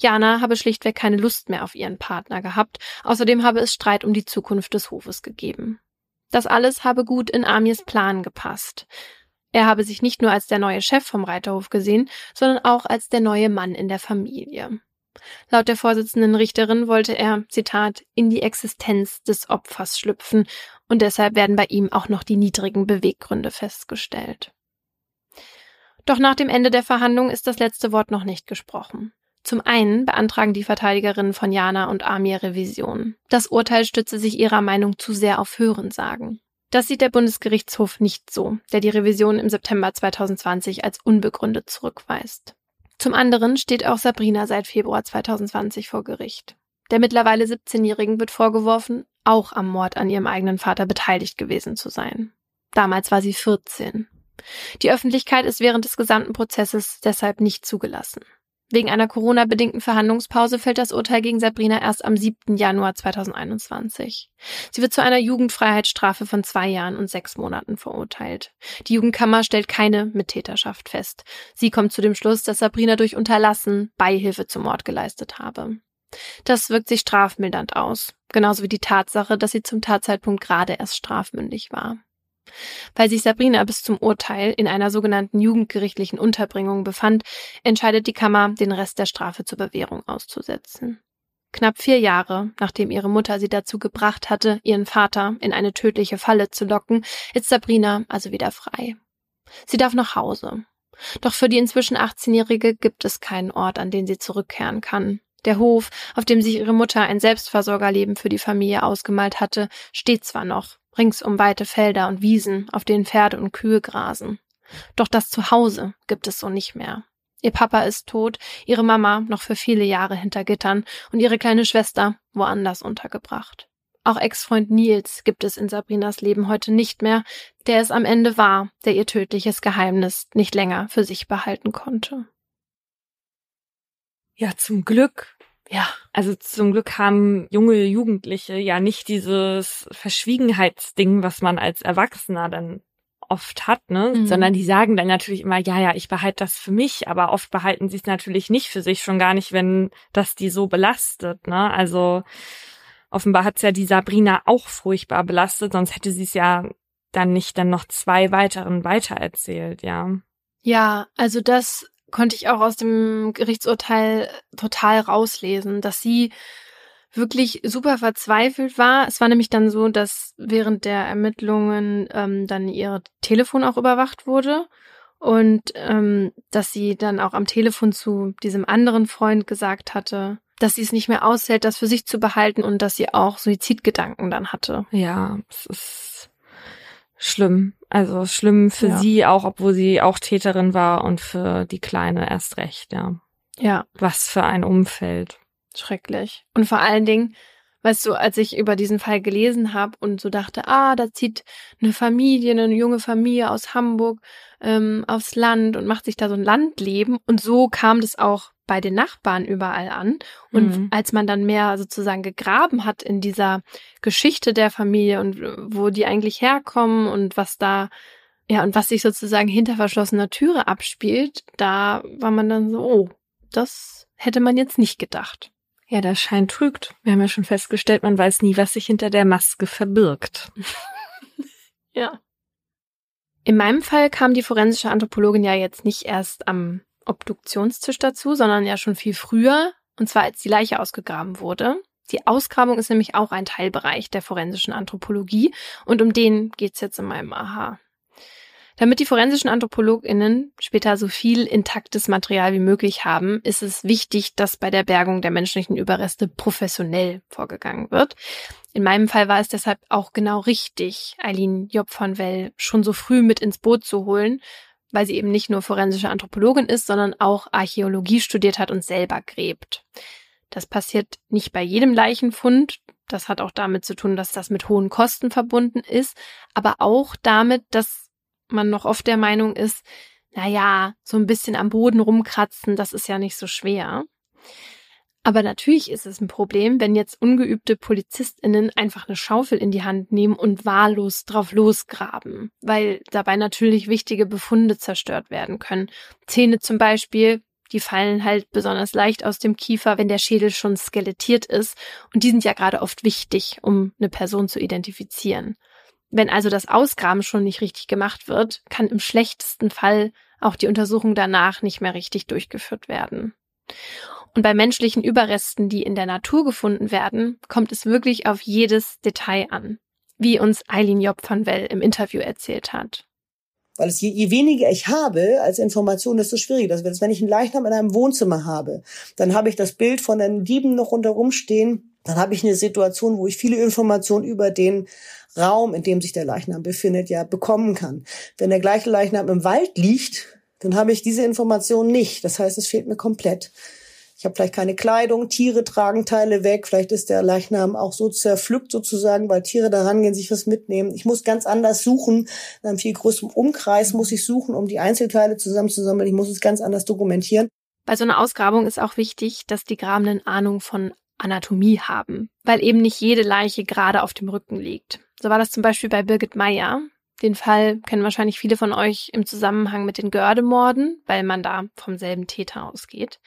Jana habe schlichtweg keine Lust mehr auf ihren Partner gehabt, außerdem habe es Streit um die Zukunft des Hofes gegeben. Das alles habe gut in Amirs Plan gepasst. Er habe sich nicht nur als der neue Chef vom Reiterhof gesehen, sondern auch als der neue Mann in der Familie. Laut der Vorsitzenden Richterin wollte er, Zitat, in die Existenz des Opfers schlüpfen und deshalb werden bei ihm auch noch die niedrigen Beweggründe festgestellt. Doch nach dem Ende der Verhandlung ist das letzte Wort noch nicht gesprochen. Zum einen beantragen die Verteidigerinnen von Jana und Amir Revision. Das Urteil stütze sich ihrer Meinung zu sehr auf Hörensagen. Das sieht der Bundesgerichtshof nicht so, der die Revision im September 2020 als unbegründet zurückweist. Zum anderen steht auch Sabrina seit Februar 2020 vor Gericht. Der mittlerweile 17-Jährigen wird vorgeworfen, auch am Mord an ihrem eigenen Vater beteiligt gewesen zu sein. Damals war sie 14. Die Öffentlichkeit ist während des gesamten Prozesses deshalb nicht zugelassen. Wegen einer Corona-bedingten Verhandlungspause fällt das Urteil gegen Sabrina erst am 7. Januar 2021. Sie wird zu einer Jugendfreiheitsstrafe von zwei Jahren und sechs Monaten verurteilt. Die Jugendkammer stellt keine Mittäterschaft fest. Sie kommt zu dem Schluss, dass Sabrina durch Unterlassen Beihilfe zum Mord geleistet habe. Das wirkt sich strafmildernd aus, genauso wie die Tatsache, dass sie zum Tatzeitpunkt gerade erst strafmündig war. Weil sich Sabrina bis zum Urteil in einer sogenannten jugendgerichtlichen Unterbringung befand, entscheidet die Kammer, den Rest der Strafe zur Bewährung auszusetzen. Knapp vier Jahre, nachdem ihre Mutter sie dazu gebracht hatte, ihren Vater in eine tödliche Falle zu locken, ist Sabrina also wieder frei. Sie darf nach Hause. Doch für die inzwischen 18-Jährige gibt es keinen Ort, an den sie zurückkehren kann. Der Hof, auf dem sich ihre Mutter ein Selbstversorgerleben für die Familie ausgemalt hatte, steht zwar noch, ringsum weite Felder und Wiesen, auf denen Pferde und Kühe grasen. Doch das Zuhause gibt es so nicht mehr. Ihr Papa ist tot, ihre Mama noch für viele Jahre hinter Gittern und ihre kleine Schwester woanders untergebracht. Auch Ex-Freund Nils gibt es in Sabrinas Leben heute nicht mehr, der es am Ende war, der ihr tödliches Geheimnis nicht länger für sich behalten konnte. Ja, zum Glück ja, also zum Glück haben junge Jugendliche ja nicht dieses Verschwiegenheitsding, was man als Erwachsener dann oft hat, ne? Mhm. Sondern die sagen dann natürlich immer, ja, ja, ich behalte das für mich, aber oft behalten sie es natürlich nicht für sich, schon gar nicht, wenn das die so belastet, ne? Also offenbar hat's ja die Sabrina auch furchtbar belastet, sonst hätte sie es ja dann nicht dann noch zwei weiteren weitererzählt, ja. Ja, also das konnte ich auch aus dem Gerichtsurteil total rauslesen, dass sie wirklich super verzweifelt war. Es war nämlich dann so, dass während der Ermittlungen ähm, dann ihr Telefon auch überwacht wurde und ähm, dass sie dann auch am Telefon zu diesem anderen Freund gesagt hatte, dass sie es nicht mehr aushält, das für sich zu behalten und dass sie auch Suizidgedanken dann hatte. Ja, es ist schlimm. Also schlimm für ja. sie auch, obwohl sie auch Täterin war und für die Kleine erst recht, ja. Ja. Was für ein Umfeld. Schrecklich. Und vor allen Dingen, weißt du, als ich über diesen Fall gelesen habe und so dachte, ah, da zieht eine Familie, eine junge Familie aus Hamburg ähm, aufs Land und macht sich da so ein Landleben. Und so kam das auch bei den Nachbarn überall an. Und mhm. als man dann mehr sozusagen gegraben hat in dieser Geschichte der Familie und äh, wo die eigentlich herkommen und was da, ja, und was sich sozusagen hinter verschlossener Türe abspielt, da war man dann so, oh, das hätte man jetzt nicht gedacht. Ja, der Schein trügt. Wir haben ja schon festgestellt, man weiß nie, was sich hinter der Maske verbirgt. [laughs] ja. In meinem Fall kam die forensische Anthropologin ja jetzt nicht erst am Obduktionstisch dazu, sondern ja schon viel früher, und zwar als die Leiche ausgegraben wurde. Die Ausgrabung ist nämlich auch ein Teilbereich der forensischen Anthropologie und um den geht's jetzt in meinem Aha. Damit die forensischen AnthropologInnen später so viel intaktes Material wie möglich haben, ist es wichtig, dass bei der Bergung der menschlichen Überreste professionell vorgegangen wird. In meinem Fall war es deshalb auch genau richtig, Eileen Job von Well schon so früh mit ins Boot zu holen, weil sie eben nicht nur forensische Anthropologin ist, sondern auch Archäologie studiert hat und selber gräbt. Das passiert nicht bei jedem Leichenfund. Das hat auch damit zu tun, dass das mit hohen Kosten verbunden ist, aber auch damit, dass man noch oft der Meinung ist, na ja, so ein bisschen am Boden rumkratzen, das ist ja nicht so schwer. Aber natürlich ist es ein Problem, wenn jetzt ungeübte PolizistInnen einfach eine Schaufel in die Hand nehmen und wahllos drauf losgraben, weil dabei natürlich wichtige Befunde zerstört werden können. Zähne zum Beispiel, die fallen halt besonders leicht aus dem Kiefer, wenn der Schädel schon skelettiert ist und die sind ja gerade oft wichtig, um eine Person zu identifizieren. Wenn also das Ausgraben schon nicht richtig gemacht wird, kann im schlechtesten Fall auch die Untersuchung danach nicht mehr richtig durchgeführt werden. Und bei menschlichen Überresten, die in der Natur gefunden werden, kommt es wirklich auf jedes Detail an, wie uns Eileen Job van Well im Interview erzählt hat. Weil es je, je weniger ich habe als Information, desto schwieriger. Also wenn ich einen Leichnam in einem Wohnzimmer habe, dann habe ich das Bild von den Dieben noch rundherum stehen. Dann habe ich eine Situation, wo ich viele Informationen über den Raum, in dem sich der Leichnam befindet, ja bekommen kann. Wenn der gleiche Leichnam im Wald liegt, dann habe ich diese Information nicht. Das heißt, es fehlt mir komplett. Ich habe vielleicht keine Kleidung, Tiere tragen Teile weg, vielleicht ist der Leichnam auch so zerpflückt sozusagen, weil Tiere da rangehen, sich was mitnehmen. Ich muss ganz anders suchen, in einem viel größeren Umkreis muss ich suchen, um die Einzelteile zusammenzusammeln. Ich muss es ganz anders dokumentieren. Bei so einer Ausgrabung ist auch wichtig, dass die Grabenden Ahnung von Anatomie haben, weil eben nicht jede Leiche gerade auf dem Rücken liegt. So war das zum Beispiel bei Birgit Meyer. Den Fall kennen wahrscheinlich viele von euch im Zusammenhang mit den Gördemorden, weil man da vom selben Täter ausgeht.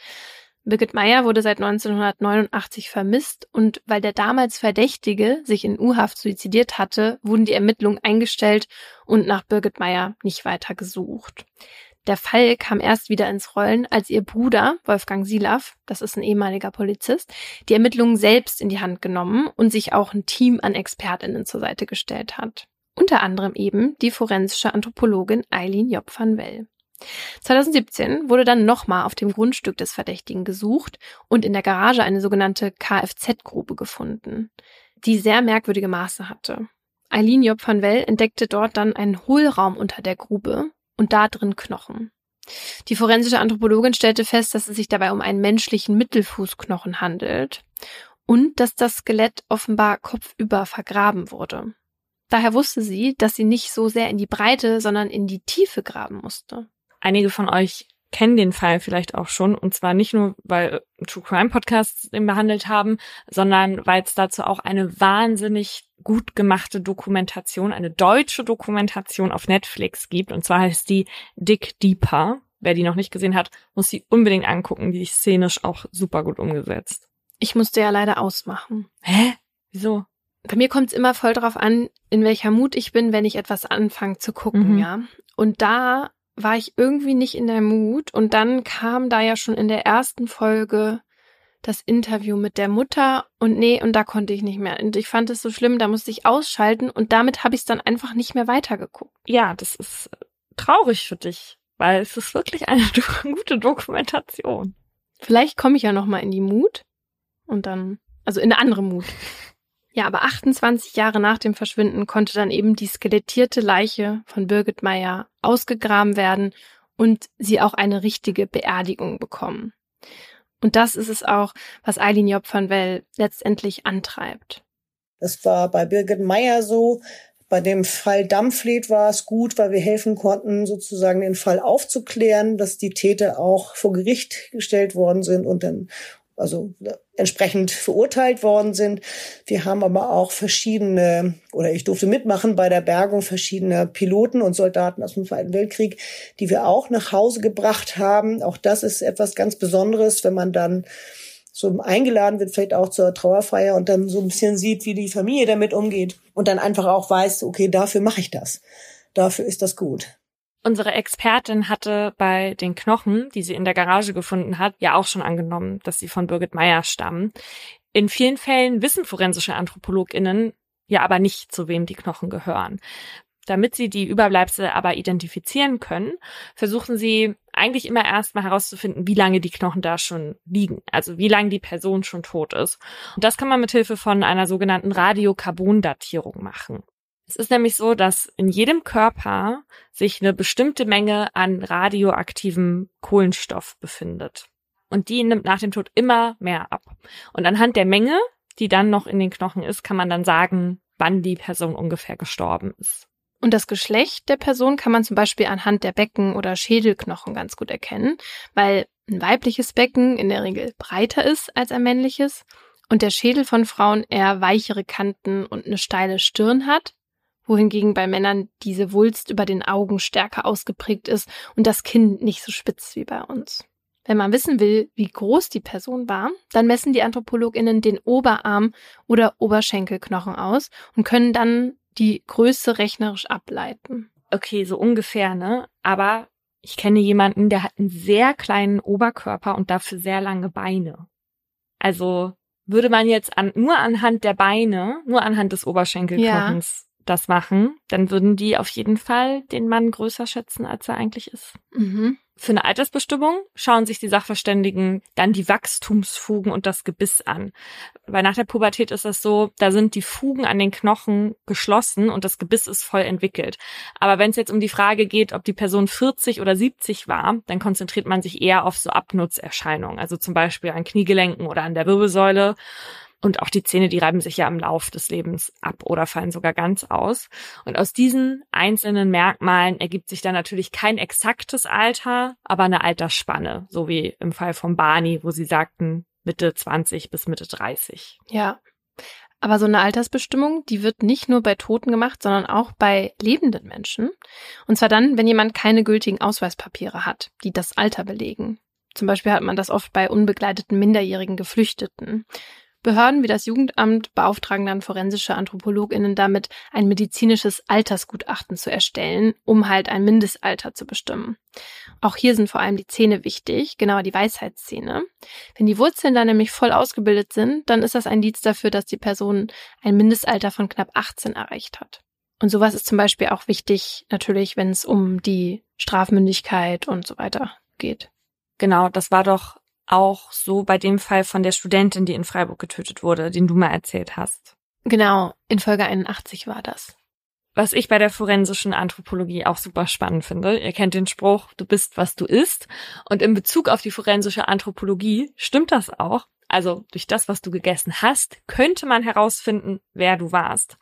Birgit Meyer wurde seit 1989 vermisst und weil der damals Verdächtige sich in U-Haft suizidiert hatte, wurden die Ermittlungen eingestellt und nach Birgit Meyer nicht weiter gesucht. Der Fall kam erst wieder ins Rollen, als ihr Bruder, Wolfgang Silav, das ist ein ehemaliger Polizist, die Ermittlungen selbst in die Hand genommen und sich auch ein Team an Expertinnen zur Seite gestellt hat. Unter anderem eben die forensische Anthropologin Eileen Job van Well. 2017 wurde dann nochmal auf dem Grundstück des Verdächtigen gesucht und in der Garage eine sogenannte Kfz-Grube gefunden, die sehr merkwürdige Maße hatte. Eileen Job van Well entdeckte dort dann einen Hohlraum unter der Grube und da drin Knochen. Die forensische Anthropologin stellte fest, dass es sich dabei um einen menschlichen Mittelfußknochen handelt und dass das Skelett offenbar kopfüber vergraben wurde. Daher wusste sie, dass sie nicht so sehr in die Breite, sondern in die Tiefe graben musste. Einige von euch kennen den Fall vielleicht auch schon. Und zwar nicht nur, weil True Crime Podcasts den behandelt haben, sondern weil es dazu auch eine wahnsinnig gut gemachte Dokumentation, eine deutsche Dokumentation auf Netflix gibt. Und zwar heißt die Dick Deeper. Wer die noch nicht gesehen hat, muss sie unbedingt angucken. Die ist szenisch auch super gut umgesetzt. Ich musste ja leider ausmachen. Hä? Wieso? Bei mir kommt es immer voll drauf an, in welcher Mut ich bin, wenn ich etwas anfange zu gucken, mhm. ja. Und da war ich irgendwie nicht in der Mut und dann kam da ja schon in der ersten Folge das Interview mit der Mutter und nee, und da konnte ich nicht mehr. Und ich fand es so schlimm, da musste ich ausschalten und damit habe ich es dann einfach nicht mehr weitergeguckt. Ja, das ist traurig für dich, weil es ist wirklich eine [laughs] gute Dokumentation. Vielleicht komme ich ja noch mal in die Mut und dann, also in eine andere Mut. [laughs] Ja, aber 28 Jahre nach dem Verschwinden konnte dann eben die skelettierte Leiche von Birgit Meyer ausgegraben werden und sie auch eine richtige Beerdigung bekommen. Und das ist es auch, was Eileen Job van Well letztendlich antreibt. Es war bei Birgit Meyer so, bei dem Fall Dampflied war es gut, weil wir helfen konnten, sozusagen den Fall aufzuklären, dass die Täter auch vor Gericht gestellt worden sind und dann also entsprechend verurteilt worden sind. Wir haben aber auch verschiedene, oder ich durfte mitmachen bei der Bergung verschiedener Piloten und Soldaten aus dem Zweiten Weltkrieg, die wir auch nach Hause gebracht haben. Auch das ist etwas ganz Besonderes, wenn man dann so eingeladen wird, vielleicht auch zur Trauerfeier und dann so ein bisschen sieht, wie die Familie damit umgeht und dann einfach auch weiß, okay, dafür mache ich das. Dafür ist das gut. Unsere Expertin hatte bei den Knochen, die sie in der Garage gefunden hat, ja auch schon angenommen, dass sie von Birgit Meyer stammen. In vielen Fällen wissen forensische AnthropologInnen ja aber nicht, zu wem die Knochen gehören. Damit sie die Überbleibsel aber identifizieren können, versuchen sie eigentlich immer erstmal herauszufinden, wie lange die Knochen da schon liegen, also wie lange die Person schon tot ist. Und das kann man mit Hilfe von einer sogenannten Radiokarbondatierung machen. Es ist nämlich so, dass in jedem Körper sich eine bestimmte Menge an radioaktivem Kohlenstoff befindet. Und die nimmt nach dem Tod immer mehr ab. Und anhand der Menge, die dann noch in den Knochen ist, kann man dann sagen, wann die Person ungefähr gestorben ist. Und das Geschlecht der Person kann man zum Beispiel anhand der Becken- oder Schädelknochen ganz gut erkennen, weil ein weibliches Becken in der Regel breiter ist als ein männliches und der Schädel von Frauen eher weichere Kanten und eine steile Stirn hat wohingegen bei Männern diese Wulst über den Augen stärker ausgeprägt ist und das Kinn nicht so spitz wie bei uns. Wenn man wissen will, wie groß die Person war, dann messen die Anthropologinnen den Oberarm oder Oberschenkelknochen aus und können dann die Größe rechnerisch ableiten. Okay, so ungefähr, ne? Aber ich kenne jemanden, der hat einen sehr kleinen Oberkörper und dafür sehr lange Beine. Also würde man jetzt an, nur anhand der Beine, nur anhand des Oberschenkelknochens das machen, dann würden die auf jeden Fall den Mann größer schätzen, als er eigentlich ist. Mhm. Für eine Altersbestimmung schauen sich die Sachverständigen dann die Wachstumsfugen und das Gebiss an. Weil nach der Pubertät ist das so, da sind die Fugen an den Knochen geschlossen und das Gebiss ist voll entwickelt. Aber wenn es jetzt um die Frage geht, ob die Person 40 oder 70 war, dann konzentriert man sich eher auf so Abnutzerscheinungen, also zum Beispiel an Kniegelenken oder an der Wirbelsäule. Und auch die Zähne, die reiben sich ja im Lauf des Lebens ab oder fallen sogar ganz aus. Und aus diesen einzelnen Merkmalen ergibt sich dann natürlich kein exaktes Alter, aber eine Altersspanne, so wie im Fall von Barney, wo sie sagten Mitte 20 bis Mitte 30. Ja. Aber so eine Altersbestimmung, die wird nicht nur bei Toten gemacht, sondern auch bei lebenden Menschen. Und zwar dann, wenn jemand keine gültigen Ausweispapiere hat, die das Alter belegen. Zum Beispiel hat man das oft bei unbegleiteten minderjährigen Geflüchteten. Behörden wie das Jugendamt beauftragen dann forensische AnthropologInnen damit, ein medizinisches Altersgutachten zu erstellen, um halt ein Mindestalter zu bestimmen. Auch hier sind vor allem die Zähne wichtig, genauer die Weisheitszähne. Wenn die Wurzeln dann nämlich voll ausgebildet sind, dann ist das ein Indiz dafür, dass die Person ein Mindestalter von knapp 18 erreicht hat. Und sowas ist zum Beispiel auch wichtig, natürlich, wenn es um die Strafmündigkeit und so weiter geht. Genau, das war doch auch so bei dem Fall von der Studentin, die in Freiburg getötet wurde, den du mal erzählt hast. Genau, in Folge 81 war das. Was ich bei der forensischen Anthropologie auch super spannend finde. Ihr kennt den Spruch, du bist, was du isst. Und in Bezug auf die forensische Anthropologie stimmt das auch also durch das, was du gegessen hast, könnte man herausfinden, wer du warst.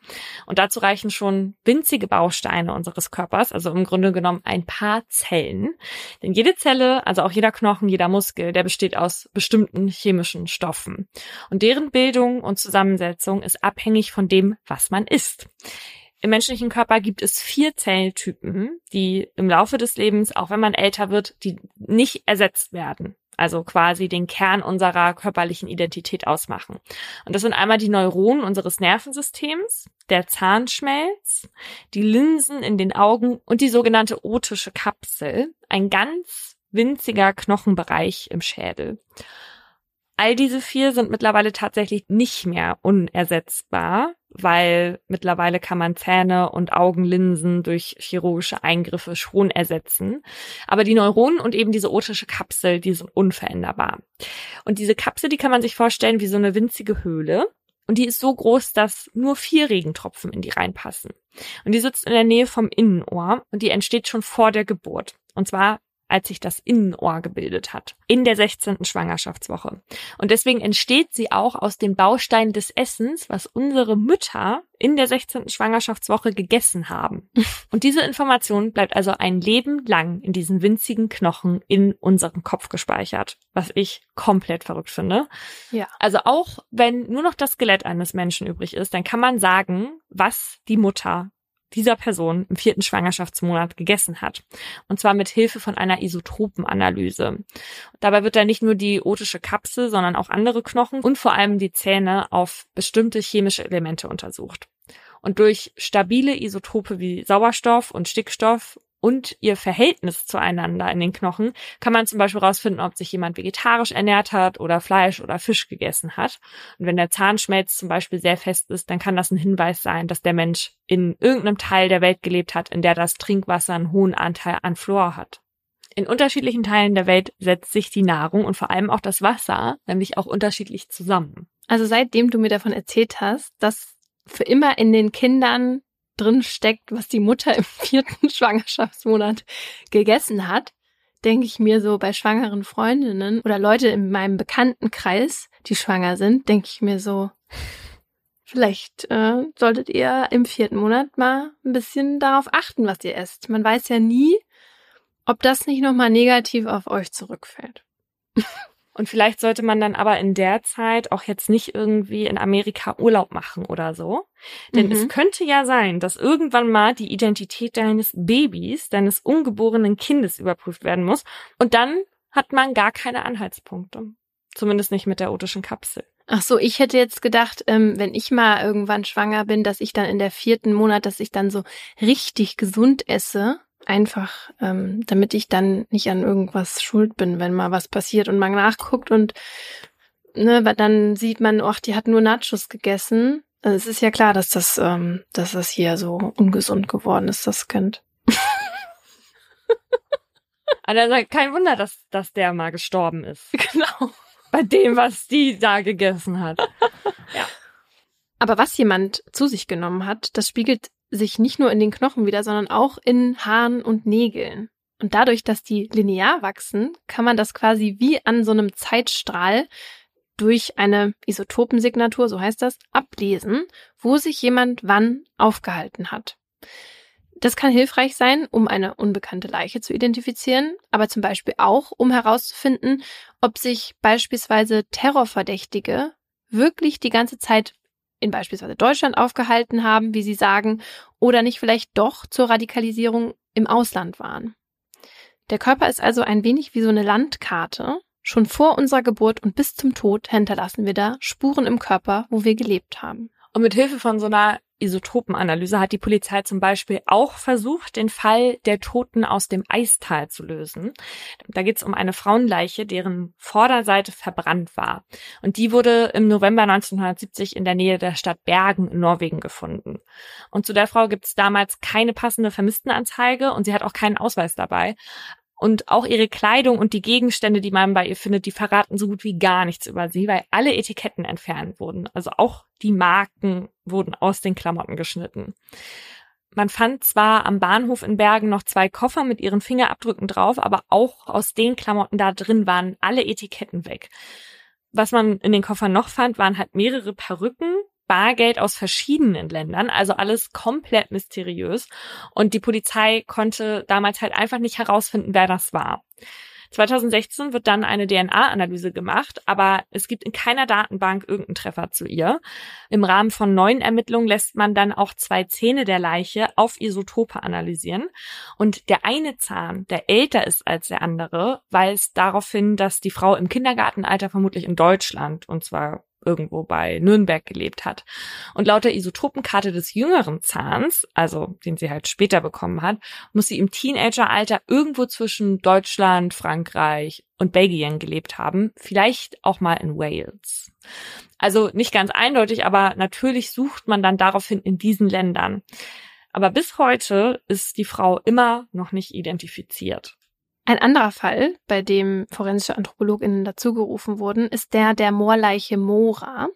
Und dazu reichen schon winzige Bausteine unseres Körpers, also im Grunde genommen ein paar Zellen. Denn jede Zelle, also auch jeder Knochen, jeder Muskel, der besteht aus bestimmten chemischen Stoffen. Und deren Bildung und Zusammensetzung ist abhängig von dem, was man isst. Im menschlichen Körper gibt es vier Zelltypen, die im Laufe des Lebens, auch wenn man älter wird, die nicht ersetzt werden also quasi den Kern unserer körperlichen Identität ausmachen. Und das sind einmal die Neuronen unseres Nervensystems, der Zahnschmelz, die Linsen in den Augen und die sogenannte otische Kapsel, ein ganz winziger Knochenbereich im Schädel. All diese vier sind mittlerweile tatsächlich nicht mehr unersetzbar, weil mittlerweile kann man Zähne und Augenlinsen durch chirurgische Eingriffe schon ersetzen. Aber die Neuronen und eben diese otische Kapsel, die sind unveränderbar. Und diese Kapsel, die kann man sich vorstellen wie so eine winzige Höhle. Und die ist so groß, dass nur vier Regentropfen in die reinpassen. Und die sitzt in der Nähe vom Innenohr und die entsteht schon vor der Geburt. Und zwar als sich das Innenohr gebildet hat, in der 16. Schwangerschaftswoche. Und deswegen entsteht sie auch aus den Bausteinen des Essens, was unsere Mütter in der 16. Schwangerschaftswoche gegessen haben. [laughs] Und diese Information bleibt also ein Leben lang in diesen winzigen Knochen in unserem Kopf gespeichert, was ich komplett verrückt finde. Ja. Also auch wenn nur noch das Skelett eines Menschen übrig ist, dann kann man sagen, was die Mutter dieser Person im vierten Schwangerschaftsmonat gegessen hat. Und zwar mit Hilfe von einer Isotopenanalyse. Dabei wird dann nicht nur die otische Kapsel, sondern auch andere Knochen und vor allem die Zähne auf bestimmte chemische Elemente untersucht. Und durch stabile Isotope wie Sauerstoff und Stickstoff und ihr Verhältnis zueinander in den Knochen kann man zum Beispiel herausfinden, ob sich jemand vegetarisch ernährt hat oder Fleisch oder Fisch gegessen hat. Und wenn der Zahnschmelz zum Beispiel sehr fest ist, dann kann das ein Hinweis sein, dass der Mensch in irgendeinem Teil der Welt gelebt hat, in der das Trinkwasser einen hohen Anteil an Fluor hat. In unterschiedlichen Teilen der Welt setzt sich die Nahrung und vor allem auch das Wasser nämlich auch unterschiedlich zusammen. Also seitdem du mir davon erzählt hast, dass für immer in den Kindern drin steckt, was die Mutter im [laughs] vierten Schwangerschaftsmonat gegessen hat, denke ich mir so bei schwangeren Freundinnen oder Leute in meinem Bekanntenkreis, die schwanger sind, denke ich mir so, vielleicht äh, solltet ihr im vierten Monat mal ein bisschen darauf achten, was ihr esst. Man weiß ja nie, ob das nicht nochmal negativ auf euch zurückfällt. [laughs] Und vielleicht sollte man dann aber in der Zeit auch jetzt nicht irgendwie in Amerika Urlaub machen oder so. Denn mhm. es könnte ja sein, dass irgendwann mal die Identität deines Babys, deines ungeborenen Kindes überprüft werden muss. Und dann hat man gar keine Anhaltspunkte. Zumindest nicht mit der otischen Kapsel. Ach so, ich hätte jetzt gedacht, ähm, wenn ich mal irgendwann schwanger bin, dass ich dann in der vierten Monat, dass ich dann so richtig gesund esse einfach, ähm, damit ich dann nicht an irgendwas schuld bin, wenn mal was passiert und man nachguckt und ne, weil dann sieht man, ach, die hat nur Nachos gegessen. Also es ist ja klar, dass das, ähm, dass das hier so ungesund geworden ist, das Kind. [laughs] Also kein Wunder, dass, dass der mal gestorben ist. [laughs] Genau. Bei dem, was die da gegessen hat. [laughs] Ja. Aber was jemand zu sich genommen hat, das spiegelt sich nicht nur in den Knochen wieder, sondern auch in Haaren und Nägeln. Und dadurch, dass die linear wachsen, kann man das quasi wie an so einem Zeitstrahl durch eine Isotopensignatur, so heißt das, ablesen, wo sich jemand wann aufgehalten hat. Das kann hilfreich sein, um eine unbekannte Leiche zu identifizieren, aber zum Beispiel auch, um herauszufinden, ob sich beispielsweise Terrorverdächtige wirklich die ganze Zeit in beispielsweise Deutschland aufgehalten haben, wie sie sagen, oder nicht vielleicht doch zur Radikalisierung im Ausland waren. Der Körper ist also ein wenig wie so eine Landkarte. Schon vor unserer Geburt und bis zum Tod hinterlassen wir da Spuren im Körper, wo wir gelebt haben. Und mit Hilfe von so einer Isotopenanalyse hat die Polizei zum Beispiel auch versucht, den Fall der Toten aus dem Eistal zu lösen. Da geht es um eine Frauenleiche, deren Vorderseite verbrannt war. Und die wurde im November 1970 in der Nähe der Stadt Bergen in Norwegen gefunden. Und zu der Frau gibt es damals keine passende Vermisstenanzeige und sie hat auch keinen Ausweis dabei. Und auch ihre Kleidung und die Gegenstände, die man bei ihr findet, die verraten so gut wie gar nichts über sie, weil alle Etiketten entfernt wurden. Also auch die Marken wurden aus den Klamotten geschnitten. Man fand zwar am Bahnhof in Bergen noch zwei Koffer mit ihren Fingerabdrücken drauf, aber auch aus den Klamotten da drin waren alle Etiketten weg. Was man in den Koffern noch fand, waren halt mehrere Perücken, Bargeld aus verschiedenen Ländern, also alles komplett mysteriös. Und die Polizei konnte damals halt einfach nicht herausfinden, wer das war. 2016 wird dann eine DNA-Analyse gemacht, aber es gibt in keiner Datenbank irgendeinen Treffer zu ihr. Im Rahmen von neuen Ermittlungen lässt man dann auch zwei Zähne der Leiche auf Isotope analysieren. Und der eine Zahn, der älter ist als der andere, weist darauf hin, dass die Frau im Kindergartenalter vermutlich in Deutschland, und zwar irgendwo bei Nürnberg gelebt hat. Und laut der Isotopenkarte des jüngeren Zahns, also den sie halt später bekommen hat, muss sie im Teenageralter irgendwo zwischen Deutschland, Frankreich und Belgien gelebt haben, vielleicht auch mal in Wales. Also nicht ganz eindeutig, aber natürlich sucht man dann daraufhin in diesen Ländern. Aber bis heute ist die Frau immer noch nicht identifiziert. Ein anderer Fall, bei dem forensische AnthropologInnen dazugerufen wurden, ist der der Moorleiche Mora.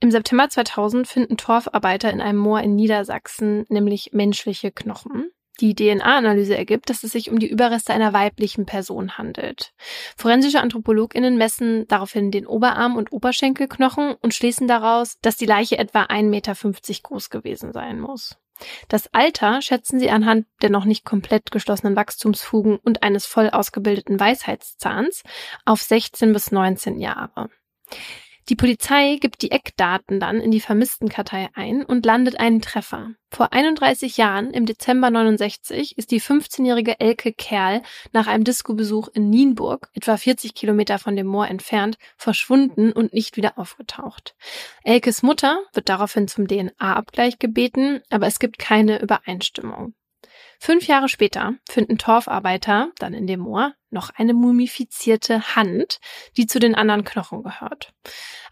Im September 2000 finden Torfarbeiter in einem Moor in Niedersachsen nämlich menschliche Knochen. Die DNA-Analyse ergibt, dass es sich um die Überreste einer weiblichen Person handelt. Forensische AnthropologInnen messen daraufhin den Oberarm und Oberschenkelknochen und schließen daraus, dass die Leiche etwa 1,50 Meter groß gewesen sein muss. Das Alter schätzen sie anhand der noch nicht komplett geschlossenen Wachstumsfugen und eines voll ausgebildeten Weisheitszahns auf 16 bis 19 Jahre. Die Polizei gibt die Eckdaten dann in die Vermisstenkartei ein und landet einen Treffer. Vor 31 Jahren, im Dezember 69, ist die 15-jährige Elke Kerl nach einem Disco-Besuch in Nienburg, etwa 40 Kilometer von dem Moor entfernt, verschwunden und nicht wieder aufgetaucht. Elkes Mutter wird daraufhin zum DNA-Abgleich gebeten, aber es gibt keine Übereinstimmung. Fünf Jahre später finden Torfarbeiter, dann in dem Moor, noch eine mumifizierte Hand, die zu den anderen Knochen gehört.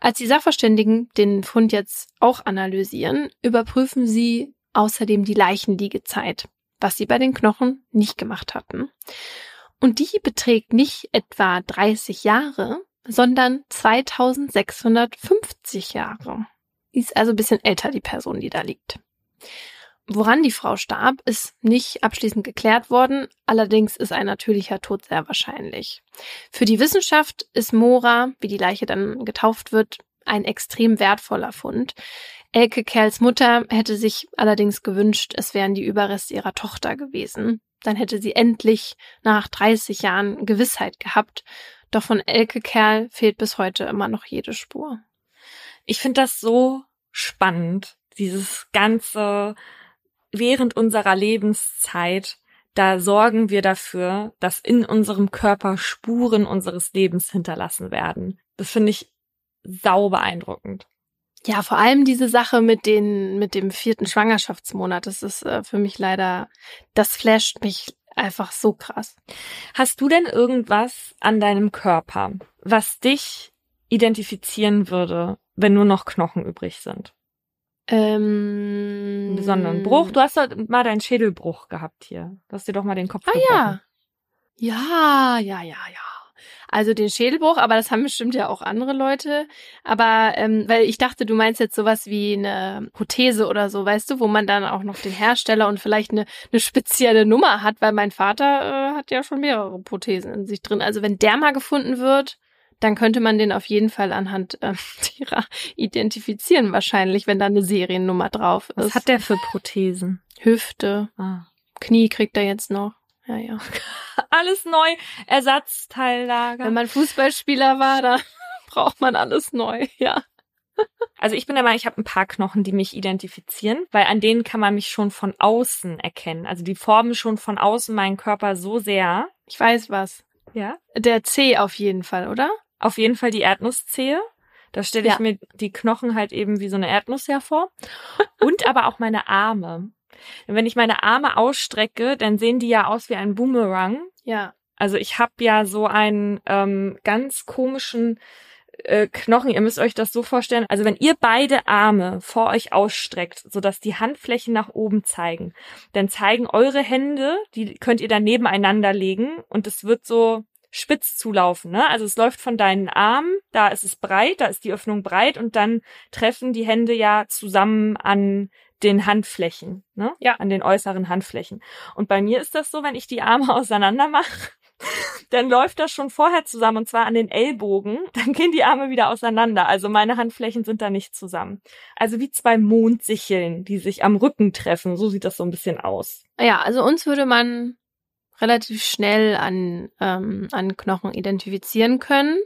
Als die Sachverständigen den Fund jetzt auch analysieren, überprüfen sie außerdem die Leichenliegezeit, was sie bei den Knochen nicht gemacht hatten. Und die beträgt nicht etwa 30 Jahre, sondern 2650 Jahre. Die ist also ein bisschen älter, die Person, die da liegt. Woran die Frau starb, ist nicht abschließend geklärt worden, allerdings ist ein natürlicher Tod sehr wahrscheinlich. Für die Wissenschaft ist Mora, wie die Leiche dann getauft wird, ein extrem wertvoller Fund. Elke Kerls Mutter hätte sich allerdings gewünscht, es wären die Überreste ihrer Tochter gewesen. Dann hätte sie endlich nach 30 Jahren Gewissheit gehabt. Doch von Elke Kerl fehlt bis heute immer noch jede Spur. Ich finde das so spannend, dieses ganze während unserer Lebenszeit, da sorgen wir dafür, dass in unserem Körper Spuren unseres Lebens hinterlassen werden. Das finde ich sau beeindruckend. Ja, vor allem diese Sache mit den, mit dem vierten Schwangerschaftsmonat, das ist äh, für mich leider, das flasht mich einfach so krass. Hast du denn irgendwas an deinem Körper, was dich identifizieren würde, wenn nur noch Knochen übrig sind? Ähm, Einen besonderen Bruch. Du hast doch mal deinen Schädelbruch gehabt hier. Du hast dir doch mal den Kopf Ah gebrochen. ja. Ja, ja, ja, ja. Also den Schädelbruch, aber das haben bestimmt ja auch andere Leute. Aber ähm, weil ich dachte, du meinst jetzt sowas wie eine Prothese oder so, weißt du, wo man dann auch noch den Hersteller und vielleicht eine, eine spezielle Nummer hat, weil mein Vater äh, hat ja schon mehrere Prothesen in sich drin. Also wenn der mal gefunden wird, dann könnte man den auf jeden Fall anhand äh, [laughs] derer identifizieren, wahrscheinlich, wenn da eine Seriennummer drauf ist. Was hat der für Prothesen? Hüfte, Ah. Knie kriegt er jetzt noch. Ja, ja. [laughs] Alles neu, Ersatzteillager. Wenn man Fußballspieler war, da [laughs] braucht man alles neu, ja. Also ich bin der Meinung, ich habe ein paar Knochen, die mich identifizieren, weil an denen kann man mich schon von außen erkennen. Also die formen schon von außen meinen Körper so sehr. Ich weiß was. Ja. Der C auf jeden Fall, oder? Auf jeden Fall die Erdnusszehe. Da stelle ich Ja. mir die Knochen halt eben wie so eine Erdnuss hervor. Und aber auch meine Arme. Und wenn ich meine Arme ausstrecke, dann sehen die ja aus wie ein Boomerang. Ja. Also ich habe ja so einen ähm, ganz komischen äh, Knochen. Ihr müsst euch das so vorstellen. Also wenn ihr beide Arme vor euch ausstreckt, sodass die Handflächen nach oben zeigen, dann zeigen eure Hände, die könnt ihr dann nebeneinander legen und es wird so spitz zulaufen. Ne? Also es läuft von deinen Armen, da ist es breit, da ist die Öffnung breit und dann treffen die Hände ja zusammen an den Handflächen, ne? Ja. an den äußeren Handflächen. Und bei mir ist das so, wenn ich die Arme [laughs] auseinander mache, dann läuft das schon vorher zusammen und zwar an den Ellbogen. Dann gehen die Arme wieder auseinander. Also meine Handflächen sind da nicht zusammen. Also wie zwei Mondsicheln, die sich am Rücken treffen. So sieht das so ein bisschen aus. Ja, also uns würde man relativ schnell an, ähm, an Knochen identifizieren können.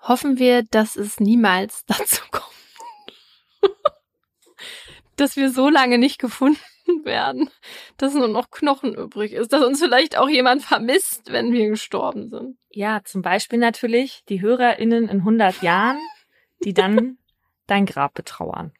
Hoffen wir, dass es niemals [laughs] dazu kommt. dass wir so lange nicht gefunden werden, dass nur noch Knochen übrig ist, dass uns vielleicht auch jemand vermisst, wenn wir gestorben sind. Ja, zum Beispiel natürlich die HörerInnen in 100 Jahren, die dann [laughs] dein Grab betrauern.